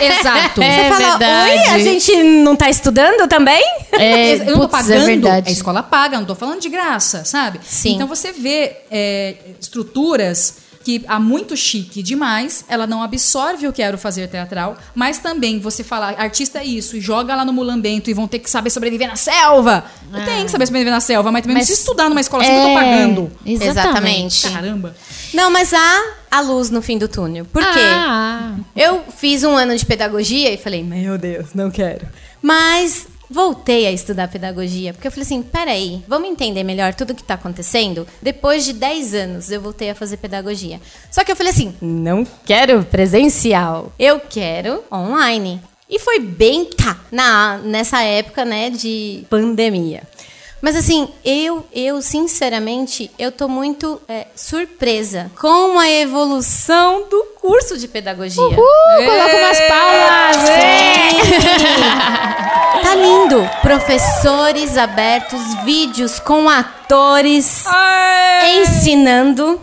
Exato. (laughs) É Você fala, verdade. oi, a gente não tá estudando também? É, (laughs) eu não tô é pagando, verdade. a escola paga, não tô falando de graça, sabe? Sim. Então você vê é, estruturas que há muito chique demais, ela não absorve o que era o fazer teatral, mas também você falar artista é isso, e joga lá no mulambento e vão ter que saber sobreviver na selva. Tem que saber sobreviver na selva, mas também Mas- não precisa estudar numa escola, assim que eu tô É, pagando. Exatamente. Caramba. Não, mas há a luz no fim do túnel. Por quê? Ah, Eu fiz um ano de pedagogia e falei, meu Deus, não quero. Mas voltei a estudar pedagogia, porque eu falei assim, peraí, vamos entender melhor tudo o que está acontecendo? Depois de 10 anos eu voltei a fazer pedagogia. Só que eu falei assim, não quero presencial, eu quero online. E foi bem, tá, na, nessa época, né, de pandemia. Mas assim, eu, eu sinceramente, eu tô muito é, surpresa com a evolução do curso de pedagogia. uh, coloca umas palmas. Tá lindo. Professores abertos, vídeos com atores ensinando.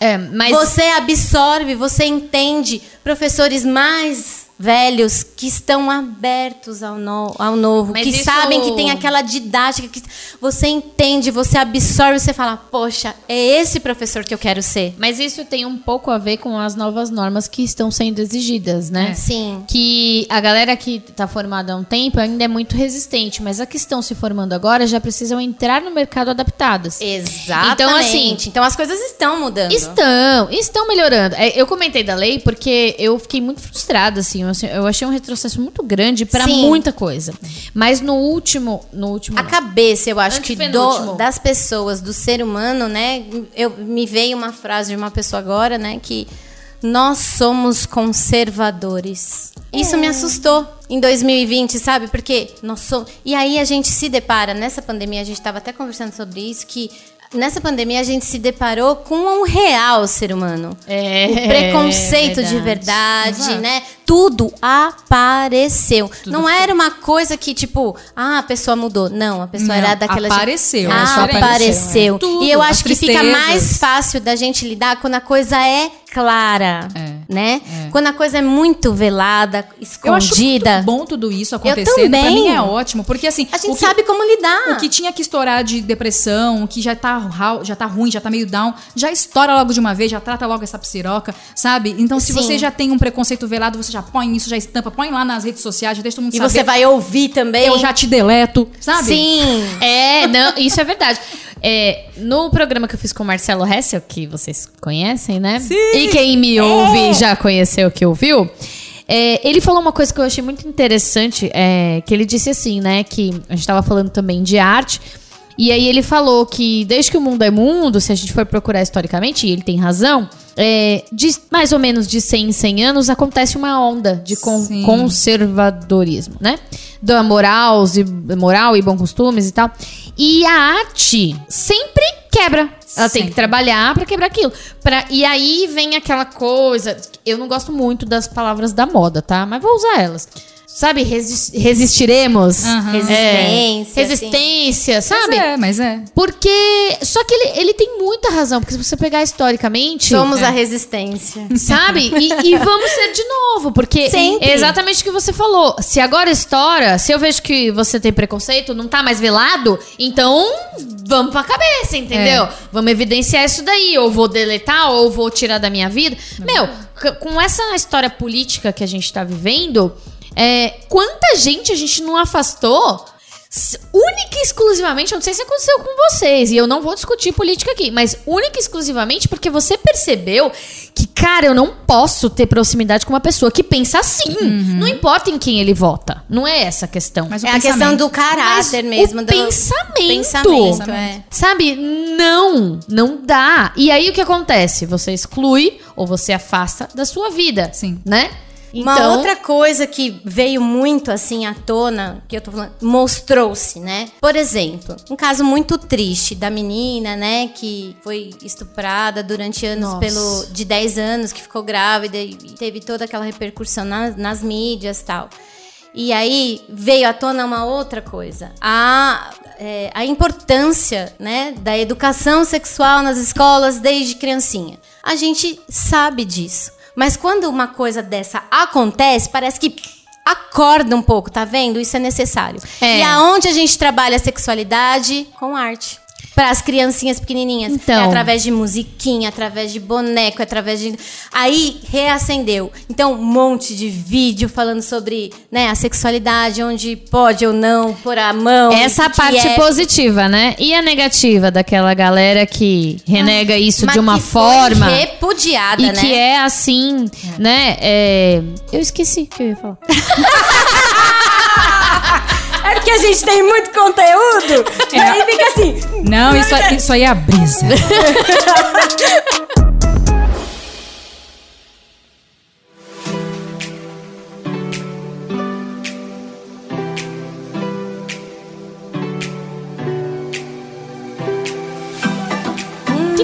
É, mas Você absorve, você entende. Professores mais velhos que estão abertos ao, no- ao novo, Mas que isso- sabem que tem aquela didática que você entende, você absorve, você fala, poxa, é esse professor que eu quero ser. Mas isso tem um pouco a ver com as novas normas que estão sendo exigidas, né? Sim. Que a galera que tá formada há um tempo ainda é muito resistente, mas as que estão se formando agora já precisam entrar no mercado adaptadas. Exatamente. Então, assim, Então as coisas estão mudando. Estão, estão melhorando. É, Eu comentei da lei porque eu fiquei muito frustrada, assim. Eu, eu achei um retrocesso muito grande Sim. muita coisa. Mas no último. No último. A não. cabeça, eu acho que do, das pessoas, do ser humano, né? Eu, me veio uma frase de uma pessoa agora, né? Que nós somos conservadores. Isso me assustou em 2020, sabe? Porque nós somos. E aí a gente se depara, nessa pandemia, a gente estava até conversando sobre isso, que nessa pandemia a gente se deparou com um real ser humano. É, o preconceito de verdade. verdade, né? Tudo apareceu. Não era uma coisa que, tipo, ah, a pessoa mudou. Não, a pessoa Não, era daquela gente- apareceu, é só Apareceu. apareceu, é. Tudo, E eu acho que fica mais fácil da gente lidar quando a coisa é clara. É. né? Quando a coisa é muito velada, Eu acho escondida. muito bom tudo isso acontecendo. Pra também. mim é ótimo, porque assim, A gente que- sabe como lidar. O que tinha que estourar de depressão, o que já tá, já tá ruim, já tá meio down, já estoura logo de uma vez, já trata logo essa psiroca, sabe? Então, se Sim. você já tem um preconceito velado, você já põe isso, já estampa, põe lá nas redes sociais, já deixa todo mundo E saber. você vai ouvir também. Eu já te deleto, sabe? Sim. É, não, isso é verdade. É, no programa que eu fiz com o Marcelo Hessel, que vocês conhecem, né? Sim. E quem me ouve já conheceu que ouviu. É, ele falou uma coisa que eu achei muito interessante, é, que ele disse assim, né? Que a gente tava falando também de arte. E aí ele falou que desde que o mundo é mundo, se a gente for procurar historicamente, e ele tem razão, é, de mais ou menos de 100 em 100 anos acontece uma onda de con- Sim. conservadorismo, né? Da moral, e, moral e bons costumes e tal. E a arte sempre quebra. Ela tem que trabalhar pra quebrar aquilo. Pra, e aí vem aquela coisa. Eu não gosto muito das palavras da moda, tá? Mas vou usar elas. Sabe, resi- resistiremos. Aham. Resistência, É, resistência, Mas sabe? é, mas é. Porque. Só que ele, ele tem muita razão, porque se você pegar historicamente. Somos a resistência. Sabe? E, e vamos ser de novo, porque Sempre. é exatamente o que você falou. Se agora estoura, se eu vejo que você tem preconceito, não tá mais velado, então vamos pra cabeça, entendeu? Vamos evidenciar isso daí. Ou vou deletar, ou vou tirar da minha vida. Meu, c- com essa história política que a gente tá vivendo, é, quanta gente a gente não afastou? Única e exclusivamente, eu não sei se aconteceu com vocês, e eu não vou discutir política aqui, mas única e exclusivamente porque você percebeu que, cara, eu não posso ter proximidade com uma pessoa que pensa assim. Não importa em quem ele vota. Não é essa a questão. Mas É a questão pensamento. do caráter Mas mesmo. o do pensamento. pensamento, é. Sabe? Não, não dá. E aí o que acontece? Você exclui ou você afasta da sua vida. Sim. Né? Uma outra coisa que veio muito assim à tona, que eu tô falando, mostrou-se, né? Por exemplo, um caso muito triste da menina, né, que foi estuprada durante anos Nossa. pelo de 10 anos, que ficou grávida e teve toda aquela repercussão nas, nas mídias e tal. E aí veio à tona uma outra coisa. A, é, a importância né, da educação sexual nas escolas desde criancinha. A gente sabe disso. Mas quando uma coisa dessa acontece, parece que acorda um pouco, tá vendo? Isso é necessário. É. E aonde a gente trabalha a sexualidade? Com arte. Para as criancinhas pequenininhas. Então. É através de musiquinha, através de boneco, através de. Aí reacendeu. Então, um monte de vídeo falando sobre né, a sexualidade, onde pode ou não pôr a mão. Essa parte é- positiva, né? E a negativa daquela galera que renega isso mas de uma forma. repudiada, E né? que é assim, né? é, Eu esqueci o que eu ia falar. (laughs) É porque a gente tem muito conteúdo. E aí fica assim. Não, isso, isso aí é a brisa. (laughs)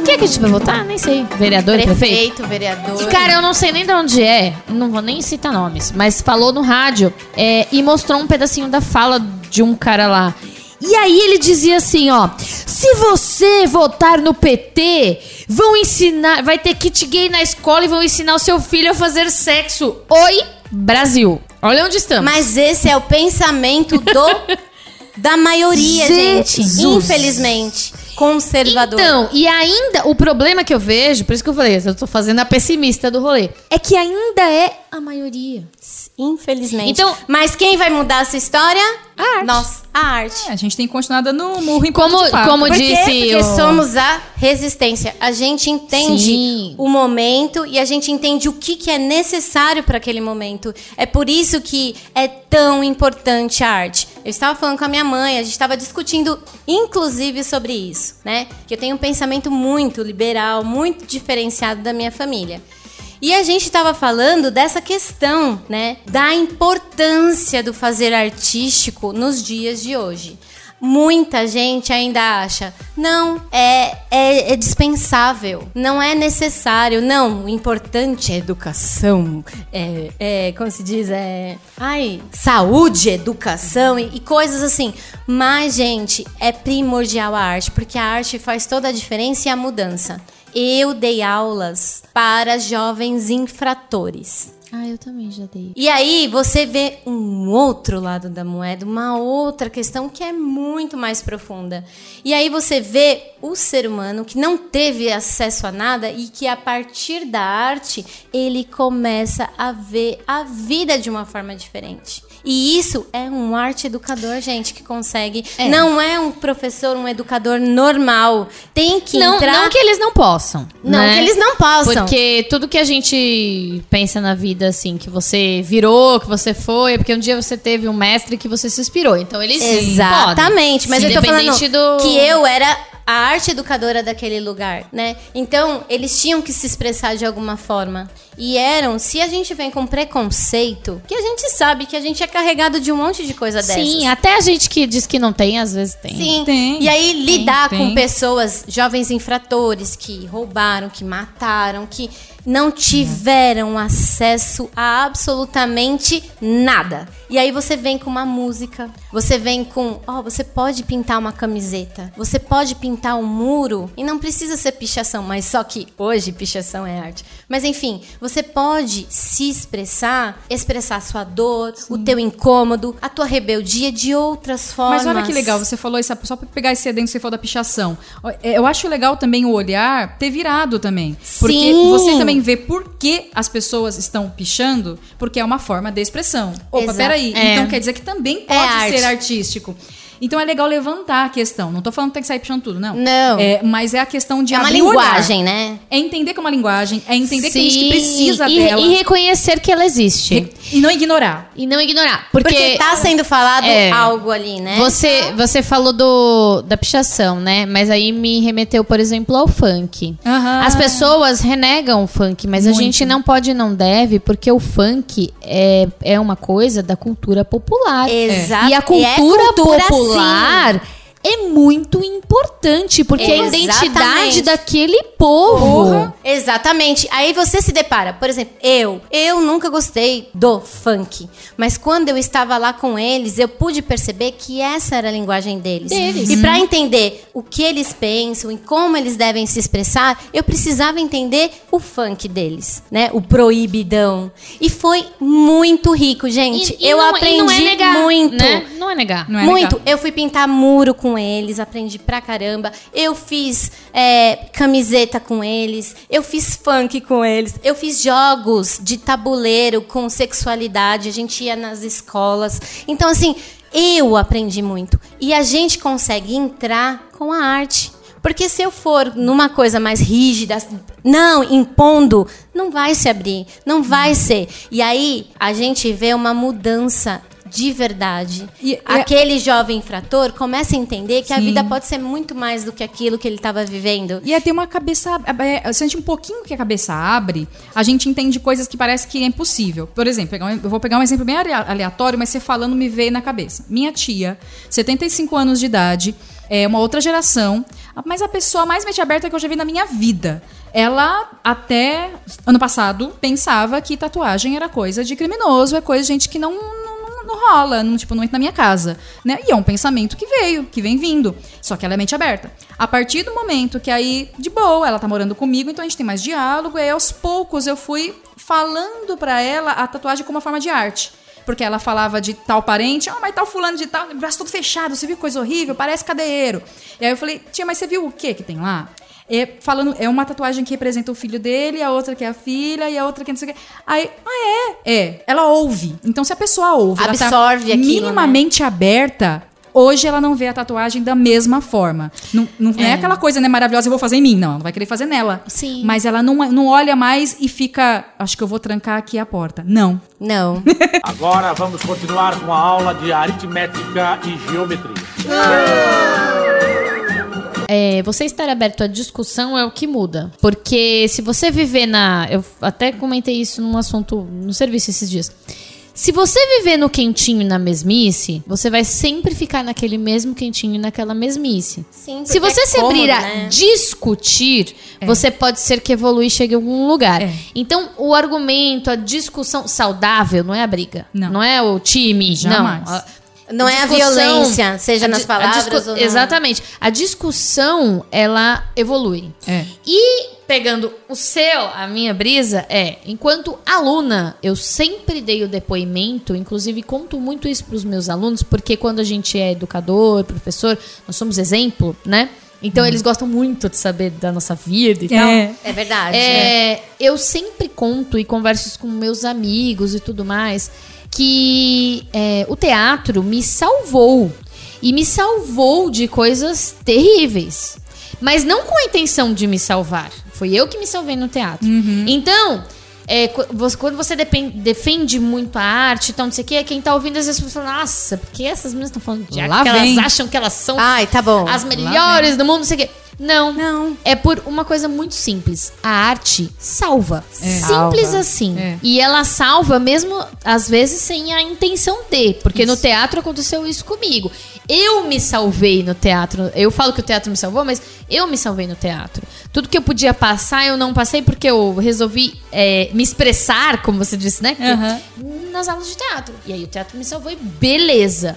que, que é que a gente vai votar? Nem sei. Vereador, prefeito? Prefeito, vereador. E, cara, eu não sei nem de onde é, não vou nem citar nomes, mas falou no rádio é, e mostrou um pedacinho da fala de um cara lá. E aí ele dizia assim, ó, se você votar no PT, vão ensinar, vai ter kit gay na escola e vão ensinar o seu filho a fazer sexo. Oi, Brasil. Olha onde estamos. Mas esse é o pensamento do (laughs) da maioria, gente. Jesus. Infelizmente. Conservador. Então, e ainda, o problema que eu vejo, por isso que eu falei, eu tô fazendo a pessimista do rolê, é que ainda é a maioria. Infelizmente. Então- Mas quem vai mudar essa história? A arte. Nós, a arte. É, a gente tem continuado no murro em Como- de como Por quê? disse Porque o- somos a resistência. A gente entende Sim. o momento e a gente entende o que, que é necessário para aquele momento. É por isso que é tão importante a arte. Eu estava falando com a minha mãe, a gente estava discutindo, inclusive, sobre isso, né? Que eu tenho um pensamento muito liberal, muito diferenciado da minha família. E a gente estava falando dessa questão, né, da importância do fazer artístico nos dias de hoje. Muita gente ainda acha, não, é, é, é dispensável, não é necessário, não, o importante é educação, é, é como se diz, é, ai, saúde, educação e, e coisas assim. Mas, gente, é primordial a arte, porque a arte faz toda a diferença e a mudança. Eu dei aulas para jovens infratores. Ah, eu também já dei. E aí você vê um outro lado da moeda, uma outra questão que é muito mais profunda. E aí você vê o ser humano que não teve acesso a nada e que a partir da arte ele começa a ver a vida de uma forma diferente. E isso é um arte educador, gente, que consegue. É. Não é um professor, um educador normal. Tem que Não, entrar. não que eles não possam. Não, né? que eles não possam. Porque tudo que a gente pensa na vida, assim, que você virou, que você foi, é porque um dia você teve um mestre que você se inspirou. Então eles sim, Exatamente, podem. mas eu tô falando do... que eu era a arte educadora daquele lugar, né? Então, eles tinham que se expressar de alguma forma. E eram, se a gente vem com preconceito, que a gente sabe que a gente é carregado de um monte de coisa dessas. Sim, até a gente que diz que não tem, às vezes tem. Sim. Tem, E aí lidar tem, com tem. pessoas, jovens infratores que roubaram, que mataram, que não tiveram acesso a absolutamente nada. E aí você vem com uma música, você vem com, ó, você pode pintar uma camiseta, você pode pintar um muro e não precisa ser pichação, mas só que hoje pichação é arte. Mas enfim, você pode se expressar, expressar sua dor, o teu incômodo, a tua rebeldia de outras formas. Mas olha que legal, você falou isso, só pra pegar esse adendo que você falou da pichação. É, Eu acho legal também o olhar ter virado também. Porque Sim. você também vê por que as pessoas estão pichando, porque é uma forma de expressão. Opa, Exato. peraí. É. Então quer dizer que também pode arte. ser artístico. Então é legal levantar a questão. Não tô falando que tem que sair pichando tudo, não. Não. É, mas é a questão de É uma linguagem, né? É entender que é uma linguagem, é entender que tem gente que Sim, precisa e, dela. E reconhecer que ela existe. Re- e não ignorar. E não ignorar. Porque, Porque, tá sendo falado É. algo ali, né? Você, você falou do, da pichação, né? Mas aí me remeteu, por exemplo, ao funk. Aham. As pessoas renegam o funk, mas a Muito. gente não pode e não deve, porque o funk é, é uma coisa da cultura popular. Exato. E a E é cultura, cultura, popular é muito importante, porque é a identidade Exatamente. daquele povo. Exatamente. Aí você se depara, por exemplo, eu, eu nunca gostei do funk, mas quando eu estava lá com eles, eu pude perceber que essa era a linguagem deles. Deles. E para entender o que eles pensam e como eles devem se expressar, eu precisava entender o funk deles, né? O proibidão. E foi muito rico, gente. E- e eu não- e aprendi não é negar, muito. né? Não é negar. Não é Muito. legal. Eu fui pintar muro com eles, aprendi pra caramba. Eu fiz é, camiseta com eles. Eu fiz funk com eles. Eu fiz jogos de tabuleiro com sexualidade. A gente ia nas escolas. Então, assim, eu aprendi muito. E a gente consegue entrar com a arte. Porque se eu for numa coisa mais rígida, não, impondo, não vai se abrir, não vai ser. E aí a gente vê uma mudança de verdade. E- e- Aquele jovem infrator começa a entender que a Sim. vida pode ser muito mais do que aquilo que ele estava vivendo. E é ter uma cabeça. É, se a gente um pouquinho que a cabeça abre, a gente entende coisas que parece que é impossível. Por exemplo, eu vou pegar um exemplo bem alea- aleatório, mas você falando me veio na cabeça. Minha tia, 75 anos de idade, é uma outra geração, mas a pessoa mais mente aberta que eu já vi na minha vida. Ela, até ano passado, pensava que tatuagem era coisa de criminoso, é coisa de gente que não, não, não- rola, não, tipo, não entra na minha casa. Né? E é um pensamento que veio, que vem vindo. Só que ela é mente aberta. A partir do momento que aí, de boa, ela tá morando comigo, então a gente tem mais diálogo, e aí aos poucos eu fui falando pra ela a tatuagem como uma forma de arte. Porque ela falava de tal parente, ah, mas tal fulano de tal, braço todo fechado, você viu coisa horrível, parece cadeiro. E aí eu falei, tia, mas você viu o que que tem lá? É, falando, é uma tatuagem que representa o filho dele, a outra que é a filha, e a outra que é não sei o quê. Aí, ah, é? É. Ela ouve. Então, se a pessoa ouve, ela Absorve tá aquilo, né? minimamente aberta, hoje ela não vê a tatuagem da mesma forma. Não, não é. aquela coisa, né, maravilhosa, eu vou fazer em mim. Não, ela vai querer fazer nela. Sim. Mas ela não, não olha mais e fica, acho que eu vou trancar aqui a porta. Não. Não. (laughs) Agora vamos continuar com a aula de aritmética e geometria. É, você estar aberto à discussão é o que muda. Porque se você viver na. Eu até comentei isso num assunto no serviço esses dias. Se você viver no quentinho e na mesmice, você vai sempre ficar naquele mesmo quentinho e naquela mesmice. Sim, Se porque você é se cômodo, abrir a né? discutir, você pode ser que evolui e chegue a algum lugar. É. Então, o argumento, a discussão saudável não é a briga. Não. é o time. Jamais. Não. Não é a violência, seja a nas a palavras ou no- Exatamente. A discussão, ela evolui. É. E pegando o seu, a minha brisa, é, enquanto aluna, eu sempre dei o depoimento, inclusive conto muito isso pros meus alunos, porque quando a gente é educador, professor, nós somos exemplo, né? Então eles gostam muito de saber da nossa vida e tal. É. É verdade. É, eu sempre conto e converso isso com meus amigos e tudo mais que é, o teatro me salvou. E me salvou de coisas terríveis. Mas não com a intenção de me salvar. Foi eu que me salvei no teatro. Então, é, quando você depen- defende muito a arte, então não sei o que, quem tá ouvindo às vezes fala, nossa, porque essas meninas estão falando de arte, Lá porque elas acham que elas são Ai, tá bom. as melhores do mundo, não sei o quê. Não. Não. É por uma coisa muito simples. A arte salva. Simples Salva. assim. É. E ela salva mesmo, às vezes, sem a intenção de. Porque no teatro aconteceu isso comigo. Eu me salvei no teatro. Eu falo que o teatro me salvou, mas eu me salvei no teatro. Tudo que eu podia passar, eu não passei porque eu resolvi é, me expressar, como você disse, né? Aham. nas aulas de teatro. E aí o teatro me salvou e beleza.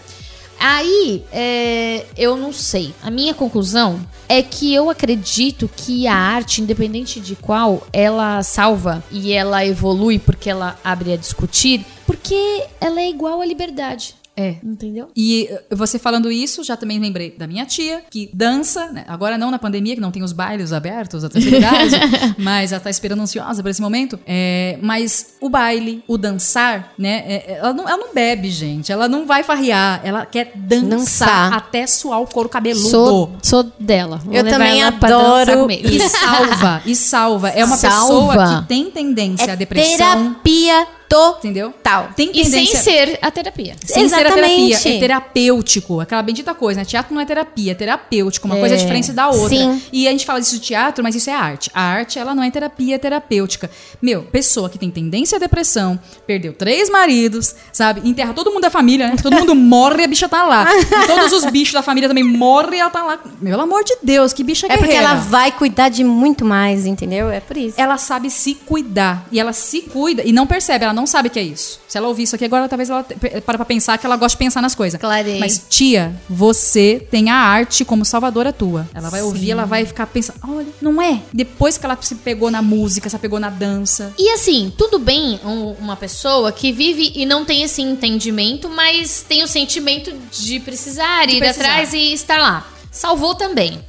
Aí, é, eu não sei. A minha conclusão é que eu acredito que a arte, independente de qual, ela salva e ela evolui porque ela abre a discutir, porque ela é igual à liberdade. É. Entendeu? E eh, você falando isso, já também lembrei da minha tia, que dança, né? agora não na pandemia, que não tem os bailes abertos, a terceira idade, mas ela tá esperando ansiosa por esse momento. É, mas o baile, o dançar, né? é- ela, não, ela não bebe, gente. Ela não vai farrear. Ela quer dançar, Dançar. até suar o couro cabeludo. Sou, sou dela. Vou Eu também adoro. E salva, e salva. É uma Salva. pessoa que tem tendência à É depressão. terapia total. Tem E sem ser a terapia. Sem ser a terapia, Exatamente. é terapêutico. Aquela bendita coisa, né? Teatro não é terapia, é terapêutico. Uma É. coisa é diferente da outra. Sim. E a gente fala disso de teatro, mas isso é arte. A arte, ela não é terapia, é terapêutica. Meu, pessoa que tem tendência à depressão, perdeu três maridos, sabe? Enterra todo mundo da família, né? Todo mundo morre e a bicha tá lá. (laughs) E todos os bichos da família também morrem e ela tá lá. Meu pelo amor de Deus, que bicha É porque guerreira. ela vai cuidar de muito mais, entendeu? É por isso. ela sabe se cuidar. E ela se cuida e não percebe, ela não sabe que é isso. Se ela ouvir isso aqui agora, talvez ela para pra pensar que ela gosta de pensar nas coisas. Clarei. Mas, tia, você tem a arte como salvadora tua. Ela vai ouvir, ela vai ficar pensando, olha, não é? Depois que ela se pegou na música, se pegou na dança. E assim, tudo bem um- uma pessoa que vive e não tem esse entendimento, mas tem o sentimento de precisar, ir precisar. atrás e estar lá. Salvou também.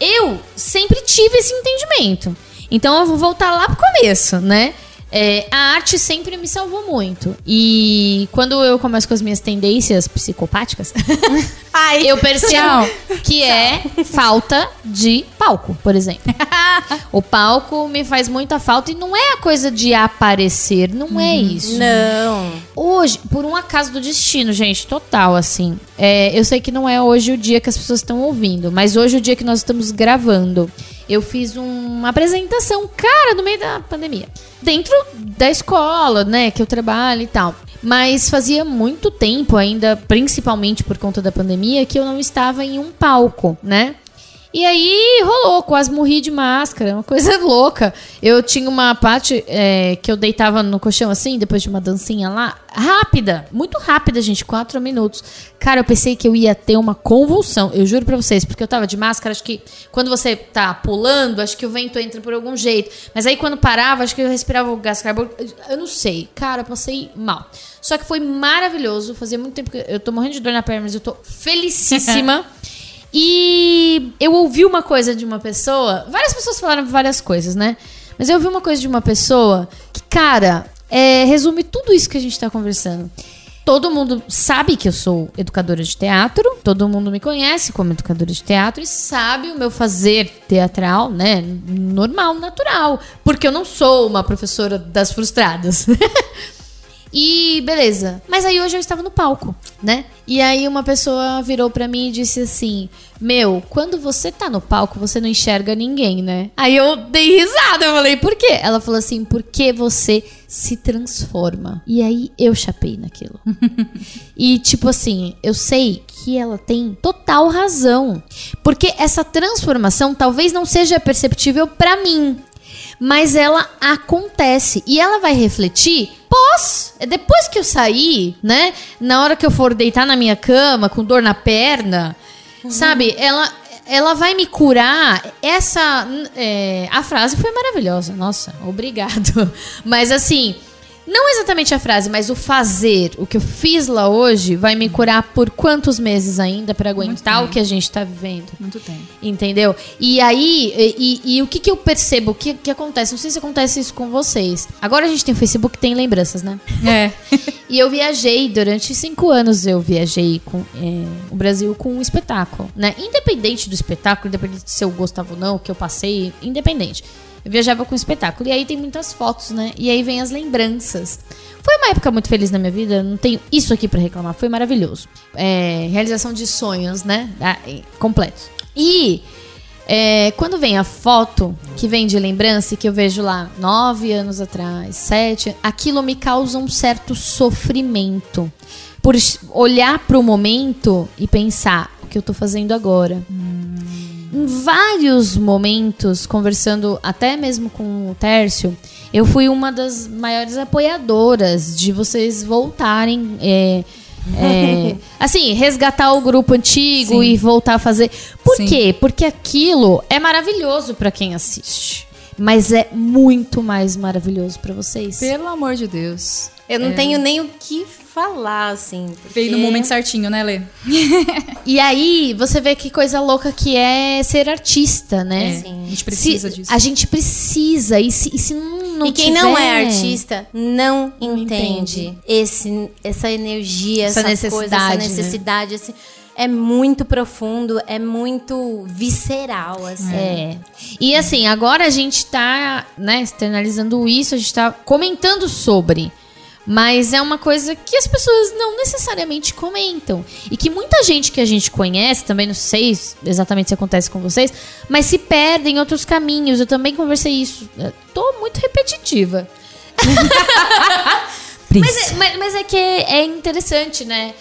Eu sempre tive esse entendimento. Então eu vou voltar lá pro começo, né? É, a arte sempre me salvou muito. E quando eu começo com as minhas tendências psicopáticas, (laughs) Ai, eu percebo (laughs) que é falta de palco, por exemplo. (laughs) o palco me faz muita falta e não é a coisa de aparecer, não é isso. não. Hoje, por um acaso do destino, gente, total, assim. é, eu sei que não é hoje o dia que as pessoas estão ouvindo, mas hoje é o dia que nós estamos gravando. Eu fiz uma apresentação, cara, no meio da pandemia. Dentro da escola, né, que eu trabalho e tal. Mas fazia muito tempo ainda, principalmente por conta da pandemia, que eu não estava em um palco, né? E aí rolou, quase morri de máscara, uma coisa (laughs) louca. Eu tinha uma parte é, que eu deitava no colchão assim, depois de uma dancinha lá, rápida, muito rápida, gente, quatro minutos. Cara, eu pensei que eu ia ter uma convulsão, eu juro pra vocês, porque eu tava de máscara, acho que quando você tá pulando, acho que o vento entra por algum jeito. Mas aí quando parava, acho que eu respirava o gás carbônico, eu não sei. Cara, eu passei mal. Só que foi maravilhoso, fazia muito tempo que eu tô morrendo de dor na perna, mas eu tô felicíssima. (laughs) E eu ouvi uma coisa de uma pessoa. Várias pessoas falaram várias coisas, né? Mas eu ouvi uma coisa de uma pessoa que, cara, é, resume tudo isso que a gente tá conversando. Todo mundo sabe que eu sou educadora de teatro, todo mundo me conhece como educadora de teatro e sabe o meu fazer teatral, né? Normal, natural. Porque eu não sou uma professora das frustradas. (laughs) E beleza. Mas aí hoje eu estava no palco, né? E aí uma pessoa virou pra mim e disse assim: Meu, quando você tá no palco, você não enxerga ninguém, né? Aí eu dei risada, eu falei, por quê? Ela falou assim, porque você se transforma. E aí eu chapei naquilo. (laughs) e tipo assim, eu sei que ela tem total razão. Porque essa transformação talvez não seja perceptível pra mim mas ela acontece e ela vai refletir pós, é depois que eu sair, né? Na hora que eu for deitar na minha cama com dor na perna, sabe? Ela ela vai me curar. Essa. é, a frase foi maravilhosa. Nossa, obrigado. (laughs) Mas assim. Não exatamente a frase, mas o fazer, o que eu fiz lá hoje, vai me curar por quantos meses ainda pra aguentar o que a gente tá vivendo. Muito tempo. Entendeu? E aí, e, e- e o que, que eu percebo? O que, que acontece? Não sei se acontece isso com vocês. Agora a gente tem o Facebook, tem lembranças, né? É. (laughs) E eu viajei, durante cinco anos eu viajei com é, o Brasil com um espetáculo, né? Independente do espetáculo, independente se eu gostava ou não, o que eu passei, independente. Eu viajava com espetáculo. E aí tem muitas fotos, né? E aí vem as lembranças. Foi uma época muito feliz na minha vida, não tenho isso aqui pra reclamar, foi maravilhoso. É, realização de sonhos, né? Ah, completos. E é, quando vem a foto que vem de lembrança e que eu vejo lá nove anos atrás, sete, aquilo me causa um certo sofrimento. Por olhar pro momento e pensar o que eu tô fazendo agora. Em vários momentos, conversando até mesmo com o Tércio, eu fui uma das maiores apoiadoras de vocês voltarem. é, é, (laughs) assim, resgatar o grupo antigo Sim. e voltar a fazer. Por Sim. quê? Porque aquilo é maravilhoso pra quem assiste. Mas é muito mais maravilhoso pra vocês. Pelo amor de Deus. Eu não É. tenho nem o que falar, assim. porque- Veio no momento certinho, né, Lê? (laughs) E aí, você vê que coisa louca que é ser artista, né? É, Sim. a gente precisa Se- disso. A gente precisa. E se, e se não, não e quem não é tiver- artista não entende entende. esse, essa energia, Essa essa, coisa, necessidade, essa né? necessidade. É muito profundo, é muito visceral, assim. É. E assim, agora a gente tá, né, externalizando isso, a gente tá comentando sobre. Mas é uma coisa que as pessoas não necessariamente comentam. E que muita gente que a gente conhece, também não sei exatamente se acontece com vocês, mas se perde em outros caminhos. Eu também conversei isso. Eu tô muito repetitiva. (laughs) Mas é, mas, mas é que é interessante, né?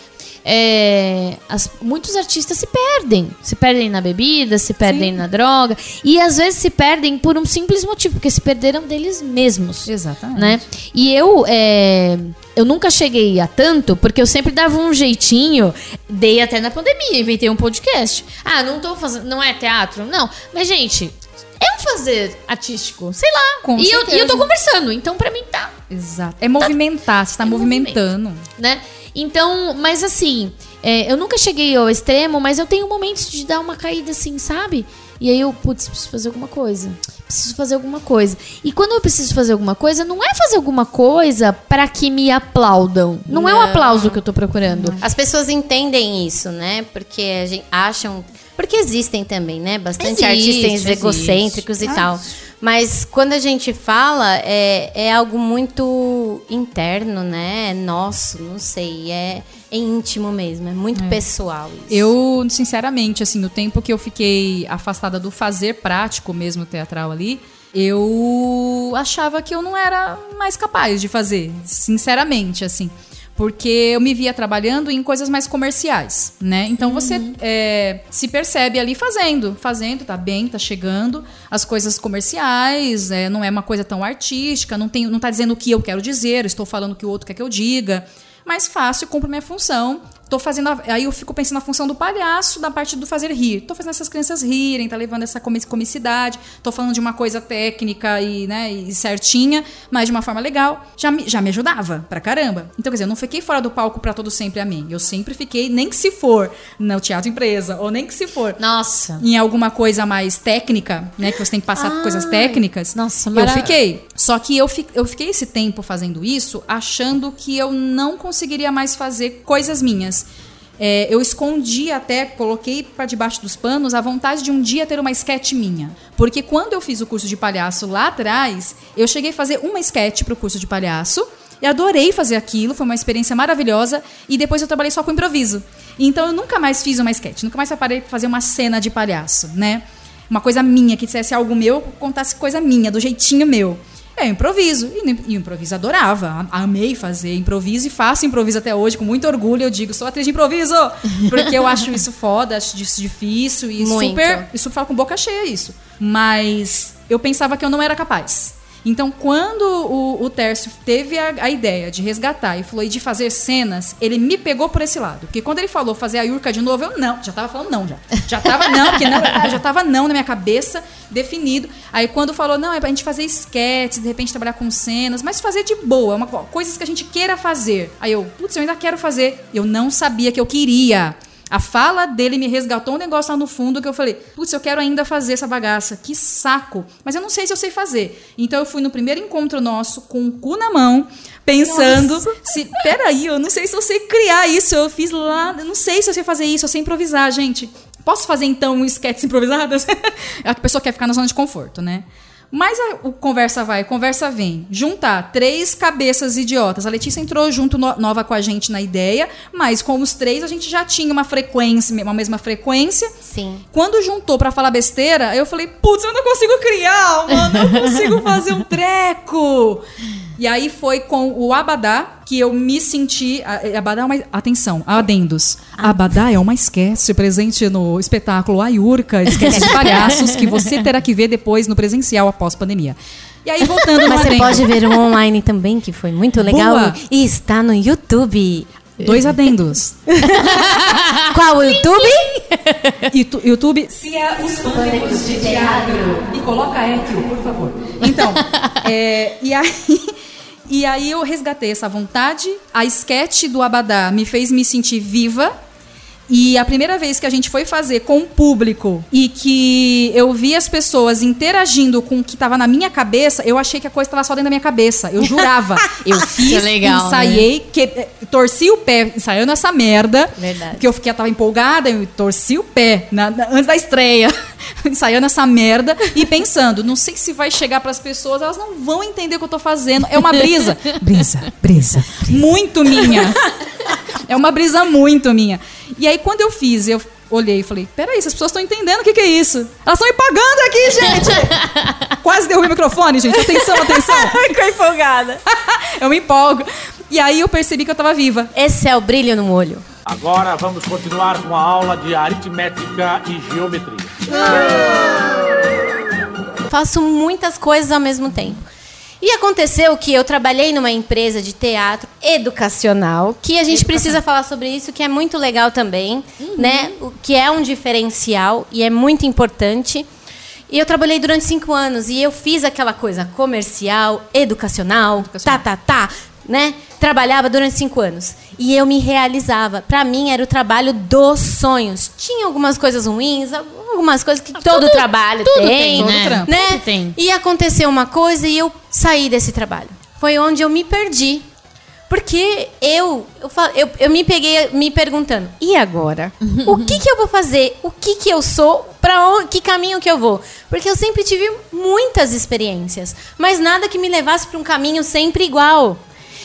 É, as- muitos artistas se perdem. Se perdem na bebida, se perdem na droga. E às vezes se perdem por um simples motivo, porque se perderam deles mesmos. Exatamente. Né? E eu, é, eu nunca cheguei a tanto, porque eu sempre dava um jeitinho, dei até na pandemia, inventei um podcast. Ah, não tô fazendo, não é teatro? Não. Mas, gente, é um fazer artístico, sei lá. Com e, eu, e eu tô conversando, então pra mim tá Exato. É movimentar, você tá É movimentando. né? Então, mas assim, é, eu nunca cheguei ao extremo, mas eu tenho momentos de dar uma caída assim, sabe? E aí eu, putz, preciso fazer alguma coisa. Preciso fazer alguma coisa. E quando eu preciso fazer alguma coisa, não é fazer alguma coisa pra que me aplaudam. Não, é um Não. aplauso que eu tô procurando. As pessoas entendem isso, né? Porque a gente acham. Porque existem também, né? Bastante Existe, artistas existe. egocêntricos e tal. Mas quando a gente fala, é, é algo muito interno, né? É nosso, não sei. É, é íntimo mesmo, é muito pessoal isso. Eu, sinceramente, assim, no tempo que eu fiquei afastada do fazer prático mesmo teatral ali, eu achava que eu não era mais capaz de fazer, sinceramente, assim. Porque eu me via trabalhando em coisas mais comerciais, né? Então você é, se percebe ali fazendo, fazendo, tá bem, tá chegando. As coisas comerciais, é, não é uma coisa tão artística, não, tem, não tá dizendo o que eu quero dizer, estou falando o que o outro quer que eu diga. Mas faço e cumpro minha função. Tô fazendo. a- aí eu fico pensando na função do palhaço, da parte do fazer rir. Tô fazendo essas crianças rirem, tá levando essa comi- comicidade. Tô falando de uma coisa técnica e, né, e certinha, mas de uma forma legal. Já me, já me ajudava pra caramba. Então, quer dizer, eu não fiquei fora do palco pra todo sempre a mim. Eu sempre fiquei, nem que se for no teatro empresa, ou nem que se for Nossa. em alguma coisa mais técnica, né? Que você tem que passar por coisas técnicas. nossa, eu fiquei. Só que eu, fi- eu fiquei esse tempo fazendo isso, achando que eu não conseguiria mais fazer coisas minhas. É, eu escondi até, coloquei para debaixo dos panos a vontade de um dia ter uma sketch minha. Porque quando eu fiz o curso de palhaço lá atrás, eu cheguei a fazer uma sketch pro curso de palhaço. E adorei fazer aquilo, foi uma experiência maravilhosa. E depois eu trabalhei só com improviso. Então eu nunca mais fiz uma sketch, nunca mais parei pra fazer uma cena de palhaço, né? Uma coisa minha, que dissesse algo meu, contasse coisa minha, do jeitinho meu. É, eu improviso. E, e o improviso adorava. Amei fazer improviso e faço improviso até hoje, com muito orgulho. Eu digo, sou atriz de improviso! (laughs) Porque eu acho isso foda, acho isso difícil e Muito. super. Super falo com boca cheia isso. Mas eu pensava que eu não era capaz. Então, quando o, o Tércio teve a, a ideia de resgatar e falou e de fazer cenas, ele me pegou por esse lado. Porque quando ele falou fazer a Yurka de novo, eu não. Já tava falando não, já. Já tava não, porque não, (laughs) já tava não na minha cabeça, definido. Aí quando falou, não, é pra gente fazer esquetes, de repente trabalhar com cenas, mas fazer de boa, uma, co- coisas que a gente queira fazer. Aí eu, putz, eu ainda quero fazer. Eu não sabia que eu queria. A fala dele me resgatou um negócio lá no fundo que eu falei, putz, eu quero ainda fazer essa bagaça. Que saco. Mas eu não sei se eu sei fazer. Então eu fui no primeiro encontro nosso com o cu na mão, pensando se, peraí, eu não sei se eu sei criar isso. Eu fiz lá, eu não sei se eu sei fazer isso, eu sei improvisar, gente. Posso fazer então um sketch improvisadas? (laughs) a pessoa quer ficar na zona de conforto, né? Mas a- o conversa vai, conversa vem. Juntar três cabeças idiotas. A Letícia entrou junto no- nova com a gente na ideia, mas com os três a gente já tinha uma frequência, uma mesma frequência. Sim. Quando juntou pra falar besteira, eu falei, putz, eu não consigo criar, mano, eu não consigo fazer um treco. E aí foi com o Abadá que eu me senti. a- Abadá é uma. Atenção, adendos. Abadá é uma esquece presente no espetáculo Ayurka, esquece de palhaços, que você terá que ver depois no presencial após pandemia. E aí, voltando Mas você adendo. pode ver um online também, que foi muito legal. Boa. E está no YouTube. Dois adendos. (laughs) Qual o YouTube? (laughs) Itu- YouTube. Se é os pânicos de teatro. E coloca Equio, por favor. Então, (laughs) é, e aí. E aí eu resgatei essa vontade. A sketch do Abadá me fez me sentir viva. E a primeira vez que a gente foi fazer com o público e que eu vi as pessoas interagindo com o que estava na minha cabeça, eu achei que a coisa estava só dentro da minha cabeça. Eu jurava. (laughs) Eu fiz, legal, ensaiei, que, eh, torci o pé ensaiando essa merda. Verdade. Porque eu fiquei, eu tava empolgada, eu torci o pé na- na- antes da estreia, (laughs) ensaiando essa merda e pensando, não sei se vai chegar pras pessoas, elas não vão entender o que eu tô fazendo. É uma brisa. (laughs) Brisa, brisa. Muito minha. É uma brisa muito minha. E aí, quando eu fiz, eu olhei e falei: peraí, essas pessoas estão entendendo o que, que é isso. Elas estão me pagando aqui, (laughs) gente! Quase derrubei o microfone, gente. Atenção, atenção. (laughs) Ficou empolgada. (laughs) eu me empolgo. E aí eu percebi que eu tava viva. Esse é o brilho no olho. Agora vamos continuar com a aula de aritmética e geometria. Faço muitas coisas ao mesmo tempo. E aconteceu que eu trabalhei numa empresa de teatro educacional, que a gente precisa falar sobre isso, que é muito legal também, né? O que é um diferencial e é muito importante. E eu trabalhei durante cinco anos e eu fiz aquela coisa comercial, educacional, tá, tá, tá, né? Trabalhava durante cinco anos e eu me realizava. Para mim era o trabalho dos sonhos. Tinha algumas coisas ruins, algumas coisas que todo trabalho tudo tem, tem, né? né? Tudo tem. E aconteceu uma coisa e eu saí desse trabalho. Foi onde eu me perdi. Porque eu, eu, eu, eu me peguei me perguntando, e agora? o que, que eu vou fazer? O que, que eu sou? Para que caminho que eu vou? Porque eu sempre tive muitas experiências, mas nada que me levasse para um caminho sempre igual.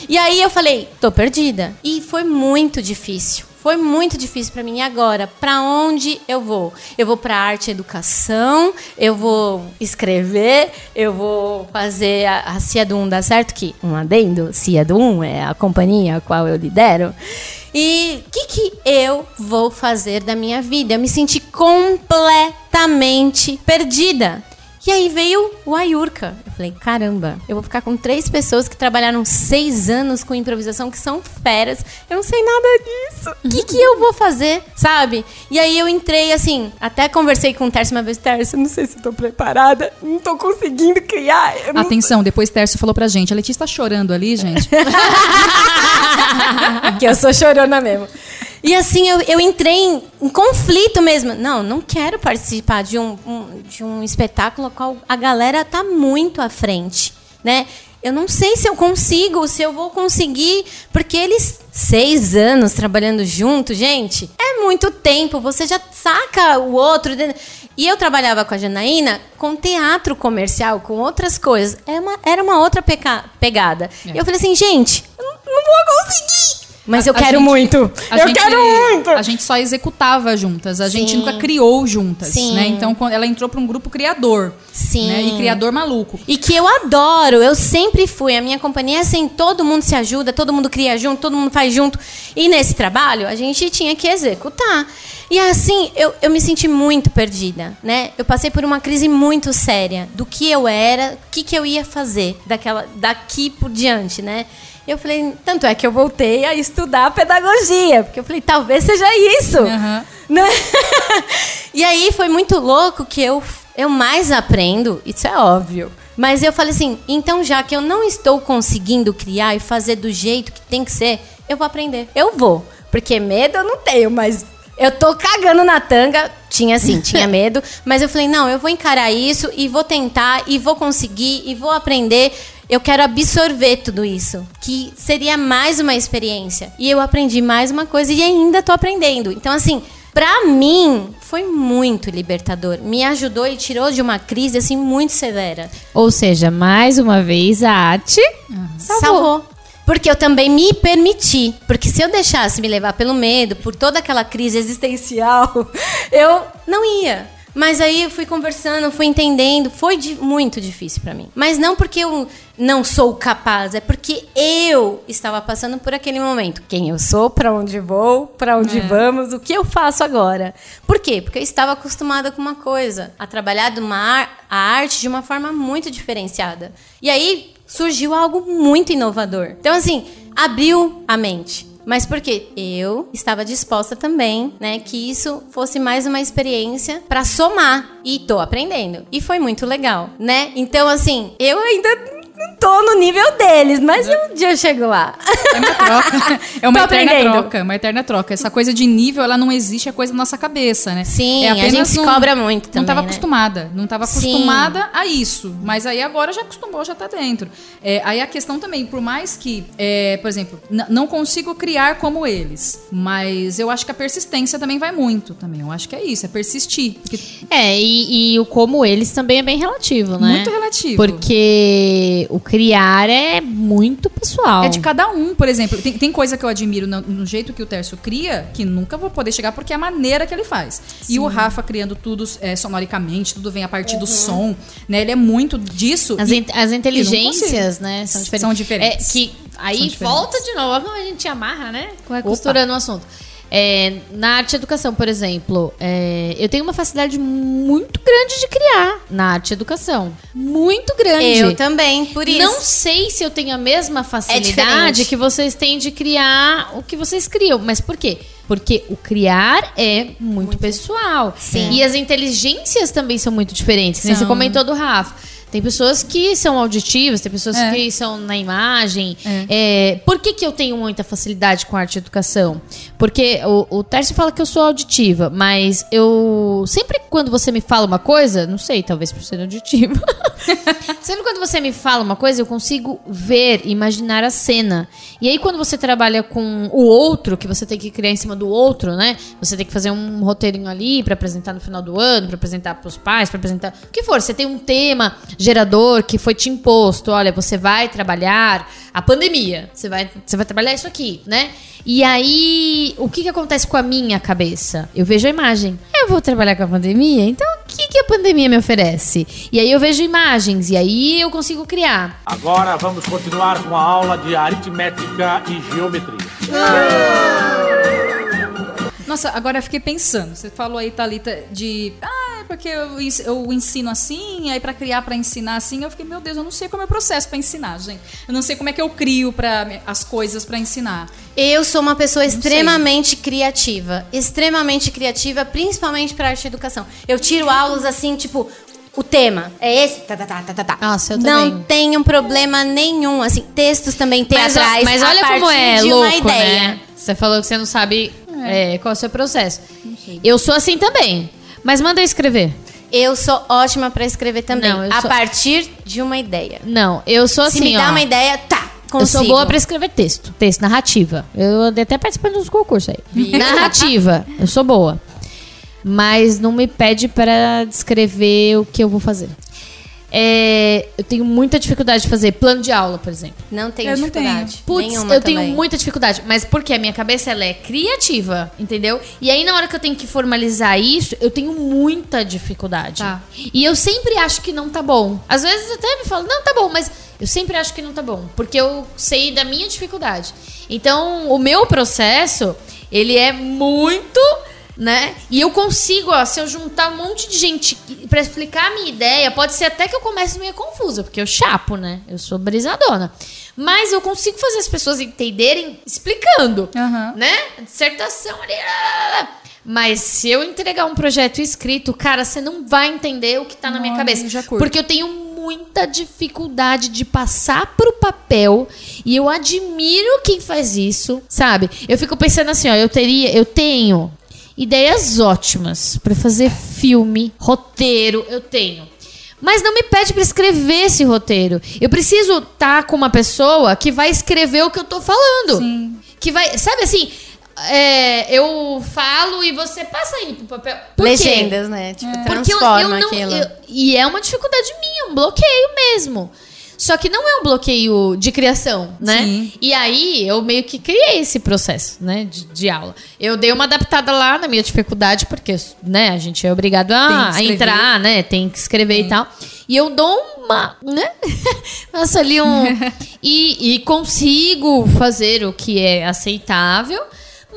E aí eu falei, tô perdida. E foi muito difícil. Foi muito difícil para mim. E agora, para onde eu vou? Eu vou para arte e educação, eu vou escrever, eu vou fazer a, a Cia do 1 dar certo, que um adendo, Cia do 1 é a companhia a qual eu lidero. E o que, que eu vou fazer da minha vida? Eu me senti completamente perdida. E aí veio o Ayurka. Eu falei, caramba, eu vou ficar com três pessoas que trabalharam seis anos com improvisação, que são feras. Eu não sei nada disso. O que, que eu vou fazer? Sabe? E aí eu entrei assim, até conversei com o Tércio uma vez, Tércio, não sei se eu tô preparada, não tô conseguindo criar. Atenção, depois Tércio falou pra gente. A Letícia tá chorando ali, gente. (laughs) que eu sou chorona mesmo. E assim, eu, eu entrei em, em conflito mesmo. Não, não quero participar de um, um- de um espetáculo ao qual a galera tá muito à frente, né? Eu não sei se eu consigo, se eu vou conseguir, porque eles seis anos trabalhando junto, gente, é muito tempo. Você já saca o outro. E eu trabalhava com a Janaína com teatro comercial, com outras coisas. Era uma, era uma outra peca- pegada. E eu falei assim, gente, eu não, não vou conseguir. Mas eu A quero gente- muito. Eu gente, quero muito. A gente só executava juntas. A gente Sim. nunca criou juntas, Sim. né? Então, quando ela entrou pra um grupo criador. Sim. Né? E criador maluco. E que eu adoro, eu sempre fui. A minha companhia é assim, todo mundo se ajuda, todo mundo cria junto, todo mundo faz junto. E nesse trabalho, a gente tinha que executar. E assim, eu, eu me senti muito perdida, né? Eu passei por uma crise muito séria do que eu era, o que, que eu ia fazer daquela, daqui por diante, né? Eu falei, tanto é que eu voltei a estudar pedagogia, porque eu falei, talvez seja isso. Aham. Né? (laughs) e aí foi muito louco que eu, eu mais aprendo, isso é óbvio. Mas eu falei assim, então já que eu não estou conseguindo criar e fazer do jeito que tem que ser, eu vou aprender. Eu vou. Porque medo eu não tenho, mas eu tô cagando na tanga. Tinha sim, (laughs) tinha medo. Mas eu falei, não, eu vou encarar isso e vou tentar e vou conseguir e vou aprender. Eu quero absorver tudo isso, que seria mais uma experiência. E eu aprendi mais uma coisa e ainda tô aprendendo. Então, assim, pra mim, foi muito libertador. Me ajudou e tirou de uma crise, assim, muito severa. Ou seja, mais uma vez a arte Salvou. Porque eu também me permiti. Porque se eu deixasse me levar pelo medo, por toda aquela crise existencial, (laughs) eu não ia. Mas aí eu fui conversando, fui entendendo, foi di- muito difícil pra mim. Mas não porque eu não sou capaz, é porque eu estava passando por aquele momento. Quem eu sou, pra onde vou, pra onde É. vamos, o que eu faço agora. Por quê? Porque eu estava acostumada com uma coisa, a trabalhar de uma a arte de uma forma muito diferenciada. E aí surgiu algo muito inovador. Então assim, abriu a mente. Mas por quê? Eu estava disposta também, né, que isso fosse mais uma experiência pra somar e tô aprendendo. E foi muito legal, né? Então assim, eu ainda não tô no nível deles, mas um dia eu chego lá. É uma troca. (laughs) É uma Tô eterna aprendendo. troca. Uma eterna troca. Essa coisa de nível, ela não existe, é coisa da nossa cabeça, né? Sim, é a apenas gente se um- cobra muito Não também, estava né? acostumada. Não estava Sim. acostumada a isso. Mas aí agora já acostumou, já tá dentro. É, aí a questão também, por mais que, é, por exemplo, não consigo criar como eles. Mas eu acho que a persistência também vai muito também. Eu acho que é isso, é persistir. Porque É, e, e o como eles também é bem relativo, né? Muito relativo. Porque o criar é muito pessoal. É de cada um, por exemplo. Tem, tem coisa que eu admiro no, no jeito que o Tércio cria, que nunca vou poder chegar, porque é a maneira que ele faz. E o Rafa criando tudo é, sonoricamente, tudo vem a partir do som, né? Ele é muito disso. As, in- as inteligências, né, são diferentes. São diferentes. É, que aí volta de novo, como a gente amarra, né? Costurando o assunto. É, na arte e educação, por exemplo, é, eu tenho uma facilidade muito grande de criar na arte e educação. Muito grande. Eu também, por isso. Não sei se eu tenho a mesma facilidade diferente. que vocês têm de criar o que vocês criam. Mas por quê? Porque o criar é muito, pessoal. Sim. E as inteligências também são muito diferentes. nem Você São. comentou do Rafa. Tem pessoas que são auditivas, tem pessoas É. que são na imagem. É, por que, que eu tenho muita facilidade com arte e educação? Porque o, o Tércio fala que eu sou auditiva, mas eu. Sempre quando você me fala uma coisa, não sei, talvez por ser auditiva. (laughs) sempre quando você me fala uma coisa, eu consigo ver, imaginar a cena. E aí, quando você trabalha com o outro, que você tem que criar em cima do outro, né? Você tem que fazer um roteirinho ali pra apresentar no final do ano, pra apresentar pros pais, pra apresentar. O que for, você tem um tema gerador que foi te imposto. Olha, você vai trabalhar a pandemia. Você vai, você vai trabalhar isso aqui, né? E aí, o que, que acontece com a minha cabeça? Eu vejo a imagem. Eu vou trabalhar com a pandemia? Então, o que, que a pandemia me oferece? E aí eu vejo imagens, e aí eu consigo criar. Agora vamos continuar com a aula de aritmética e geometria. Nossa, agora eu fiquei pensando. Você falou aí, Thalita, de. Ah, é porque eu, eu ensino assim, aí pra criar, pra ensinar assim. Eu fiquei, meu Deus, eu não sei como é o processo pra ensinar, gente. Eu não sei como é que eu crio pra, as coisas pra ensinar. Eu sou uma pessoa extremamente criativa. Extremamente criativa, principalmente para arte e educação. Eu tiro aulas assim, tipo, o tema é esse, tá, tá, tá, tá, tá, tá. Nossa, eu Não também. tenho problema nenhum, assim, textos também Mas, teatrais. mas a olha como é de louco, uma ideia. né? Você falou que você não sabe é, qual é o seu processo. Eu sou assim também. Mas manda eu escrever. Eu sou ótima para escrever também, Não, eu a sou- partir de uma ideia. Não, eu sou assim, Se me dá ó. uma ideia, tá, consigo. Eu sou boa pra escrever texto. Texto, narrativa. Eu andei até participando dos concursos aí. Narrativa. Eu sou boa. Mas não me pede pra descrever o que eu vou fazer. É, eu tenho muita dificuldade de fazer plano de aula, por exemplo. Não tenho Eu não dificuldade. Putz, nenhuma eu tenho também. muita dificuldade. Mas porque a minha cabeça ela é criativa, entendeu? E aí, na hora que eu tenho que formalizar isso, eu tenho muita dificuldade. Tá. E eu sempre acho que não tá bom. Às vezes até me falam, não, tá bom, mas eu sempre acho que não tá bom. Porque eu sei da minha dificuldade. Então, o meu processo, ele é muito né? E eu consigo, ó, se eu juntar um monte de gente pra explicar a minha ideia, pode ser até que eu comece meio confusa, porque eu chapo, né? Eu sou brisadona. Mas eu consigo fazer as pessoas entenderem explicando, Aham. né? Dissertação ali. Mas se eu entregar um projeto escrito, cara, você não vai entender o que tá na minha cabeça. eu. Porque eu tenho muita dificuldade de passar pro papel e eu admiro quem faz isso, sabe? Eu fico pensando assim, ó, eu teria, eu tenho ideias ótimas pra fazer filme, roteiro, eu tenho. Mas não me pede pra escrever esse roteiro. Eu preciso estar com uma pessoa que vai escrever o que eu tô falando. Sim. Que vai, sabe assim, é, eu falo e você passa aí pro papel. Por quê? Legendas, né? Tipo, Porque eu, transforma eu não. aquilo. eu- e é uma dificuldade minha, um bloqueio mesmo. Só que não é um bloqueio de criação, né? Sim. E aí eu meio que criei esse processo, né, de, de aula. Eu dei uma adaptada lá na minha dificuldade, porque, né, a gente é obrigado a, a entrar, né? Tem que escrever e tal. E eu dou uma, né? (laughs) Faço ali um. (laughs) e, e consigo fazer o que é aceitável.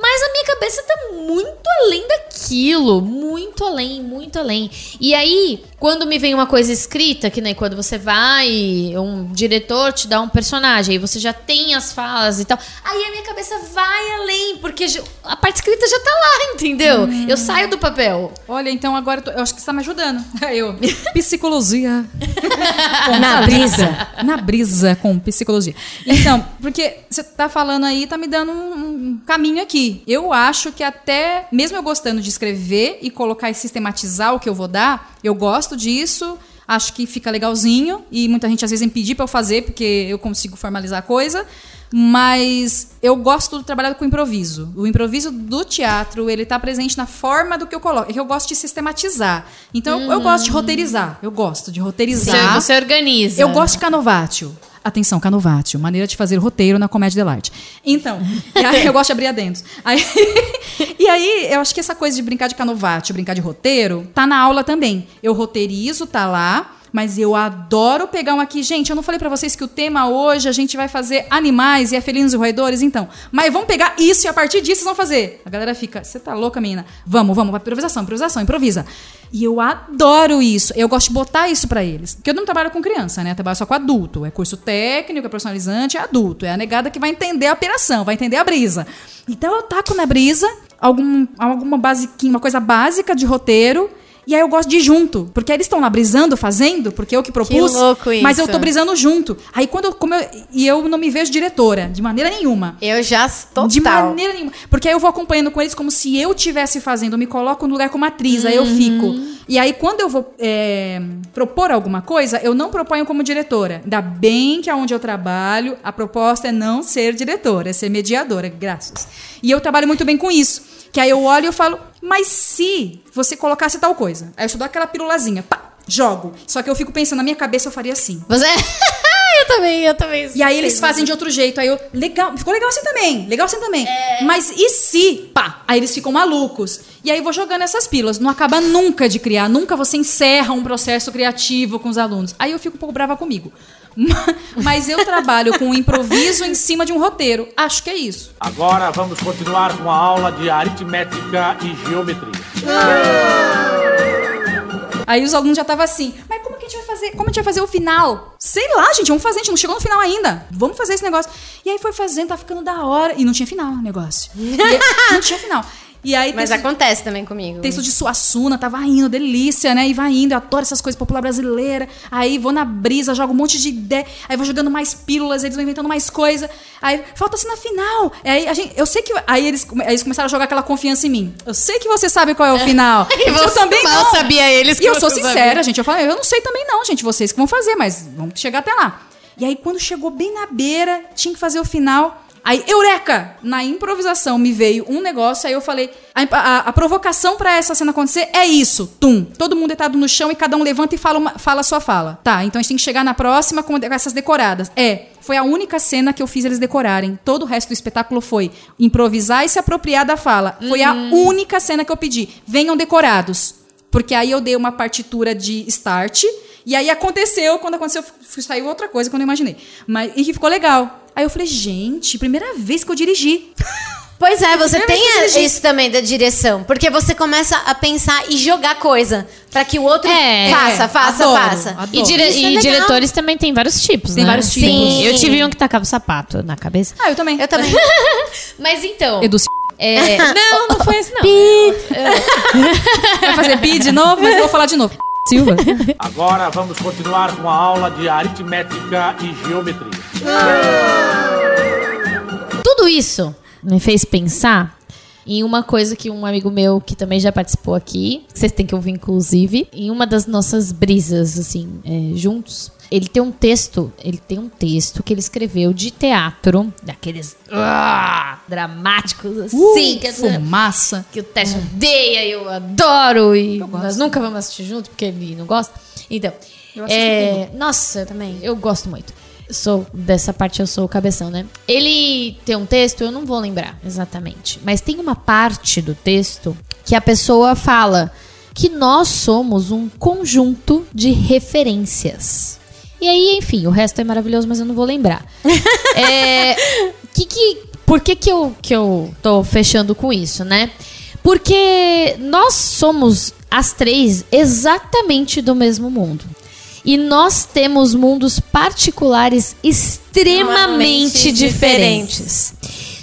Mas a minha cabeça tá muito além daquilo. Muito além, muito além. E aí, quando me vem uma coisa escrita, que nem quando você vai, um diretor te dá um personagem, aí você já tem as falas e tal. Aí a minha cabeça vai além, porque a parte escrita já tá lá, (laughs) entendeu? Eu saio do papel. Olha, então agora eu, tô- eu acho que você tá me ajudando. (laughs) Eu. Psicologia. (laughs) Na brisa. Na brisa com psicologia. Então, porque você tá falando aí, tá me dando um, um caminho aqui. Eu acho que até, mesmo eu gostando de escrever e colocar e sistematizar o que eu vou dar, eu gosto disso. Acho que fica legalzinho e muita gente às vezes me pedir pra eu fazer porque eu consigo formalizar a coisa. Mas eu gosto de trabalhar com improviso. O improviso do teatro, ele tá presente na forma do que eu coloco. É que eu gosto de sistematizar. Então, eu, eu gosto de roteirizar. Eu gosto de Você, roteirizar. você organiza. Eu gosto de canovatio. Atenção, canovatio. Maneira de fazer roteiro na comédia dell'arte. Então, (laughs) e aí eu gosto de abrir adendos. Aí, (laughs) e aí, eu acho que essa coisa de brincar de canovatio, brincar de roteiro, tá na aula também. Eu roteirizo, tá lá. Mas eu adoro pegar um aqui. Gente, eu não falei pra vocês que o tema hoje a gente vai fazer animais e é felinos e roedores, então. Mas vamos pegar isso e a partir disso vocês vão fazer. A galera fica, você tá louca, menina? Vamos, vamos, improvisação, improvisação, improvisa. E eu adoro isso. Eu gosto de botar isso pra eles. Porque eu não trabalho com criança, né? Eu trabalho só com adulto. É curso técnico, é personalizante, é adulto. É a negada que vai entender a operação, vai entender a brisa. Então eu taco na brisa algum, alguma basiquinha, uma coisa básica de roteiro. E aí eu gosto de ir junto, porque eles estão lá brisando, fazendo, porque eu que propus. louco Mas eu isso. tô brisando junto. Aí quando eu, como eu- e eu não me vejo diretora, de maneira nenhuma. Eu já total. De maneira nenhuma. Porque aí eu vou acompanhando com eles como se eu estivesse fazendo. Eu me coloco no lugar como atriz, aí eu fico. E aí, quando eu vou é, propor alguma coisa, eu não proponho como diretora. Ainda bem que aonde eu trabalho, a proposta é não ser diretora, é ser mediadora, graças. E eu trabalho muito bem com isso. Que aí eu olho e eu falo, mas se você colocasse tal coisa? Aí eu só dou aquela pirulazinha, pá, jogo. Só que eu fico pensando, na minha cabeça eu faria assim. Você. (laughs) eu também, eu também. E aí eles fazem de outro jeito. Aí eu, legal, ficou legal assim também, legal assim também. Mas e se, pá, aí eles ficam malucos. E aí eu vou jogando essas pílulas. Não acaba nunca de criar, nunca você encerra um processo criativo com os alunos. Aí eu fico um pouco brava comigo. Mas eu trabalho com um improviso em cima de um roteiro. Acho que é isso. Agora vamos continuar com a aula de aritmética e geometria. Aí os alunos já estavam assim, mas como que a gente vai fazer? Como a gente vai fazer o final? Sei lá, gente, vamos fazer, a gente não chegou no final ainda. Vamos fazer esse negócio. E aí foi fazendo, tá ficando da hora. E não tinha final o negócio. E não tinha final. E aí Mas texto- acontece também comigo. Texto de Suassuna, tava indo, delícia, né? E vai indo, eu adoro essas coisas popular brasileira. Aí vou na brisa, jogo um monte de ideia, aí vou jogando mais pílulas, eles vão inventando mais coisa. Aí falta assim na final. Aí a gente, eu sei que. Aí eles, aí eles começaram a jogar aquela confiança em mim. Eu sei que você sabe qual é o (laughs) final. E eu também mal não. sabia eles E eu sou sincera, gente. Eu falei, eu não sei também não, gente. Vocês que vão fazer, mas vamos chegar até lá. E aí, quando chegou bem na beira, tinha que fazer o final. Aí, eureka! Na improvisação me veio um negócio, aí eu falei: a, a- a provocação pra essa cena acontecer é isso. Tum. Todo mundo deitado no chão e cada um levanta e fala, uma- fala a sua fala. Tá, então a gente tem que chegar na próxima com essas decoradas. É. Foi a única cena que eu fiz eles decorarem. Todo o resto do espetáculo foi improvisar e se apropriar da fala. Foi a única cena que eu pedi. Venham decorados. Porque aí eu dei uma partitura de start. E aí aconteceu, quando aconteceu, saiu outra coisa que eu não imaginei. Mas, e que ficou legal. Aí eu falei, gente, primeira vez que eu dirigi. (laughs) Pois é, você Eu tem isso também da direção. Porque você começa a pensar e jogar coisa. Pra que o outro É. faça, É, faça, adoro, faça. adoro. E, dire- é e legal. diretores também tem vários tipos, Tem né? vários tipos. Sim. Eu tive um que tacava o sapato na cabeça. Ah, eu também. Eu também. (laughs) Mas então... Edu, é, (laughs) não, não foi assim, não. vai fazer bi de novo, mas eu vou falar de novo. Silva. Agora vamos continuar com a aula de aritmética e geometria. Tudo isso me fez pensar em uma coisa que um amigo meu, que também já participou aqui, que vocês têm que ouvir, inclusive, em uma das nossas brisas, assim, é, juntos. Ele tem um texto, ele tem um texto que ele escreveu de teatro, daqueles ah, dramáticos, assim, que, Fumaça. que o Teste odeia e eu adoro, e nós nunca vamos assistir junto, porque ele não gosta. Então, Eu é, nossa, também, eu gosto muito. Sou dessa parte eu sou o cabeção, né? Ele tem um texto, eu não vou lembrar exatamente, mas tem uma parte do texto que a pessoa fala que nós somos um conjunto de referências. E aí, enfim, o resto é maravilhoso, mas eu não vou lembrar. (laughs) é, que que, por que, que, eu, que eu tô fechando com isso, né? Porque nós somos as três exatamente do mesmo mundo. E nós temos mundos particulares extremamente diferentes.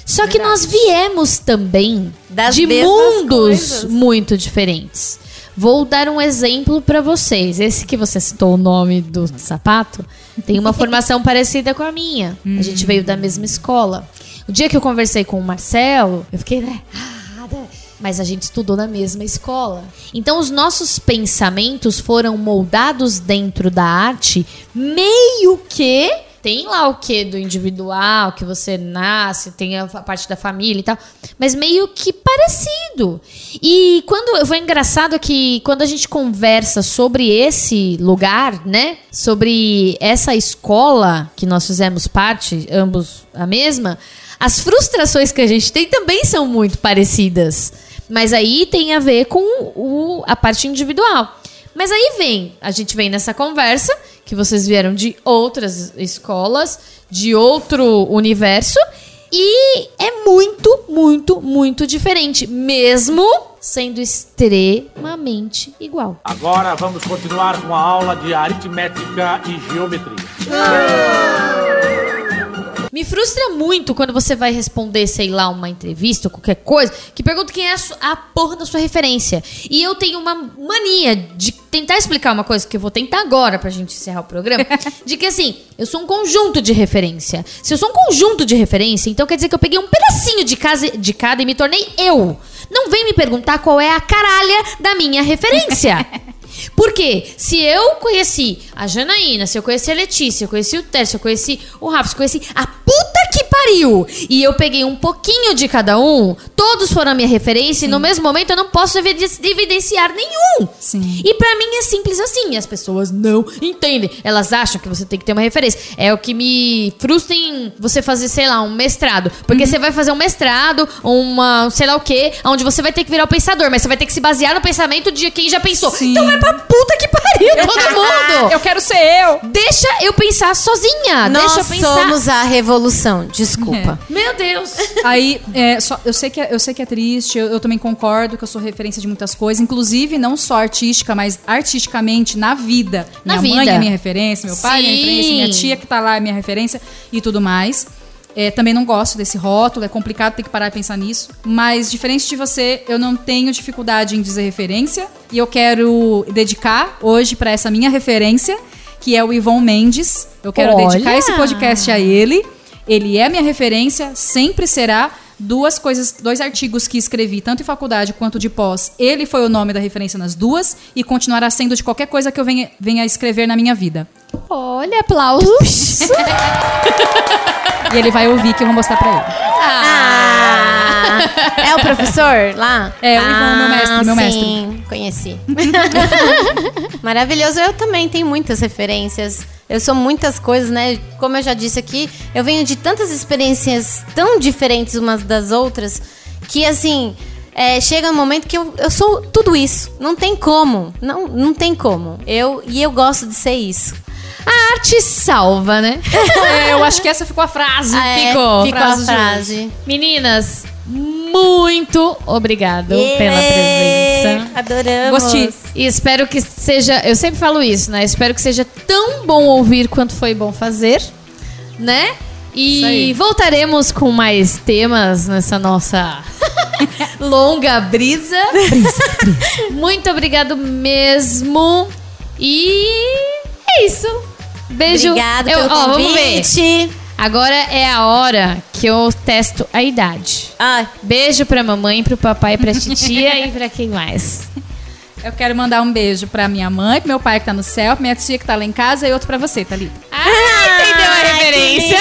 Só que nós viemos também Das de mundos coisas. muito diferentes. Vou dar um exemplo pra vocês. Esse que você citou o nome do sapato tem uma (laughs) formação parecida com a minha. A gente veio da mesma escola. O dia que eu conversei com o Marcelo, eu fiquei, né? "Ah, né?" Mas a gente estudou na mesma escola. Então os nossos pensamentos foram moldados dentro da arte meio que tem lá o que do individual, que você nasce, tem a parte da família e tal, mas meio que parecido. E quando foi engraçado que quando a gente conversa sobre esse lugar, né, sobre essa escola que nós fizemos parte, ambos a mesma, as frustrações que a gente tem também são muito parecidas. Mas aí tem a ver com o- a parte individual. Mas aí vem, a gente vem nessa conversa, que vocês vieram de outras escolas, de outro universo, e é muito, muito, muito diferente, mesmo sendo extremamente igual. Agora vamos continuar com a aula de aritmética e geometria. Me frustra muito quando você vai responder, sei lá, uma entrevista ou qualquer coisa, que pergunta quem é a, a porra da sua referência. E eu tenho uma mania de tentar explicar uma coisa que eu vou tentar agora pra gente encerrar o programa, (laughs) de que assim, eu sou um conjunto de referência. Se eu sou um conjunto de referência, então quer dizer que eu peguei um pedacinho de, casa, de cada e me tornei eu. Não vem me perguntar qual é a caralha da minha referência. (laughs) Porque se eu conheci a Janaína, se eu conheci a Letícia, eu conheci o Tércio, eu conheci o Rafa, se eu conheci a puta pariu, e eu peguei um pouquinho de cada um, todos foram a minha referência, e no mesmo momento eu não posso eviden- evidenciar nenhum. Sim. E pra mim é simples assim, as pessoas não entendem. Elas acham que você tem que ter uma referência. É o que me frustra em você fazer, sei lá, um mestrado. Porque você vai fazer um mestrado, uma, sei lá o quê, onde você vai ter que virar o pensador, mas você vai ter que se basear no pensamento de quem já pensou. Sim. Então vai pra puta que pariu, todo mundo! Eu quero ser eu. Deixa eu pensar sozinha. Nós deixa eu pensar. somos a revolução. Desculpa. (laughs) Meu Deus! Aí, é, só- eu, sei que é, eu sei que é triste, eu, eu também concordo que eu sou referência de muitas coisas, inclusive não só artística, mas artisticamente na vida. Na minha mãe vida. é minha referência, meu pai é minha referência, minha tia que tá lá é minha referência e tudo mais. É, também não gosto desse rótulo, é complicado ter que parar e pensar nisso. Mas, diferente de você, eu não tenho dificuldade em dizer referência. E eu quero dedicar hoje pra essa minha referência, que é o Ivon Mendes. Eu quero Olha! dedicar esse podcast a ele. Ele é minha referência, sempre será. Duas coisas, dois artigos que escrevi, tanto em faculdade quanto de pós. Ele foi o nome da referência nas duas e continuará sendo de qualquer coisa que eu venha, venha a escrever na minha vida. Olha, aplausos. (laughs) E ele vai ouvir que eu vou mostrar pra ele. Ah, é o professor lá? É, o Ivan, meu mestre, meu mestre. Conheci. (laughs) Maravilhoso. Eu também tenho muitas referências. Eu sou muitas coisas, né? Como eu já disse aqui, eu venho de tantas experiências tão diferentes umas das outras que, assim, é, chega um momento que eu, eu sou tudo isso. Não tem como. Não, não tem como. Eu, e eu gosto de ser isso. A arte salva, né? (laughs) É, eu acho que essa ficou a frase. Ah, é, Ficou. ficou Frase a frase. Meninas, muito obrigado pela presença. Adoramos. Gostei. E espero que seja. Eu sempre falo isso, né? Espero que seja tão bom ouvir quanto foi bom fazer, né? E voltaremos com mais temas nessa nossa (laughs) longa brisa. Muito obrigado mesmo. E é isso. Beijo. Obrigado Eu- pelo ó, vamos ver. Agora é a hora que eu testo a idade. Ai, Beijo pra mamãe, pro papai, pra titia e pra quem mais. Eu quero mandar um beijo pra minha mãe, pro meu pai que tá no céu, pra minha tia que tá lá em casa e outro pra você, Thalita. Ah, entendeu a referência?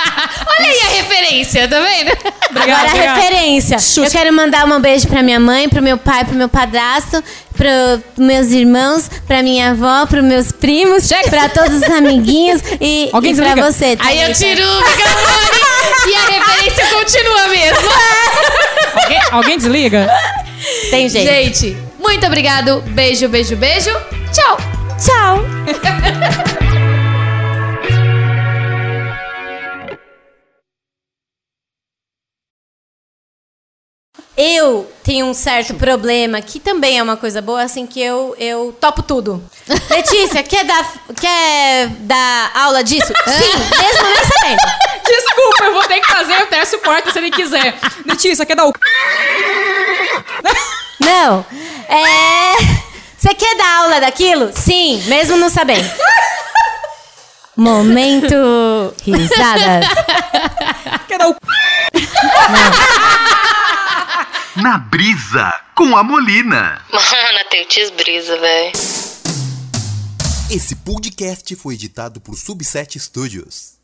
(laughs) Olha aí a referência, tá vendo? Agora a referência. Eu quero mandar um beijo pra minha mãe, pro meu pai, pro meu padrasto, pros meus irmãos, pra minha avó, pros meus primos, pra todos os amiguinhos (laughs) e, Alguém e pra desliga. você. Aí eu tiro o microfone e a referência continua mesmo. (laughs) Alguém, alguém desliga? Tem jeito. Gente, muito obrigado. Beijo, beijo, beijo. Tchau. Tchau. Eu tenho um certo problema, que também é uma coisa boa, assim, que eu, eu topo tudo. (laughs) Letícia, quer dar, quer dar aula disso? Sim, mesmo nem sabendo. Desculpa, eu vou ter que fazer o teste suporte se ele quiser. Letícia, quer dar o. (laughs) Não. É. Você quer dar aula daquilo? Sim, mesmo não sabendo. Momento risadas. Quer dar o. Na brisa com a Molina. (laughs) Mano, Teutis brisa, velho. Esse podcast foi editado por Subset Studios.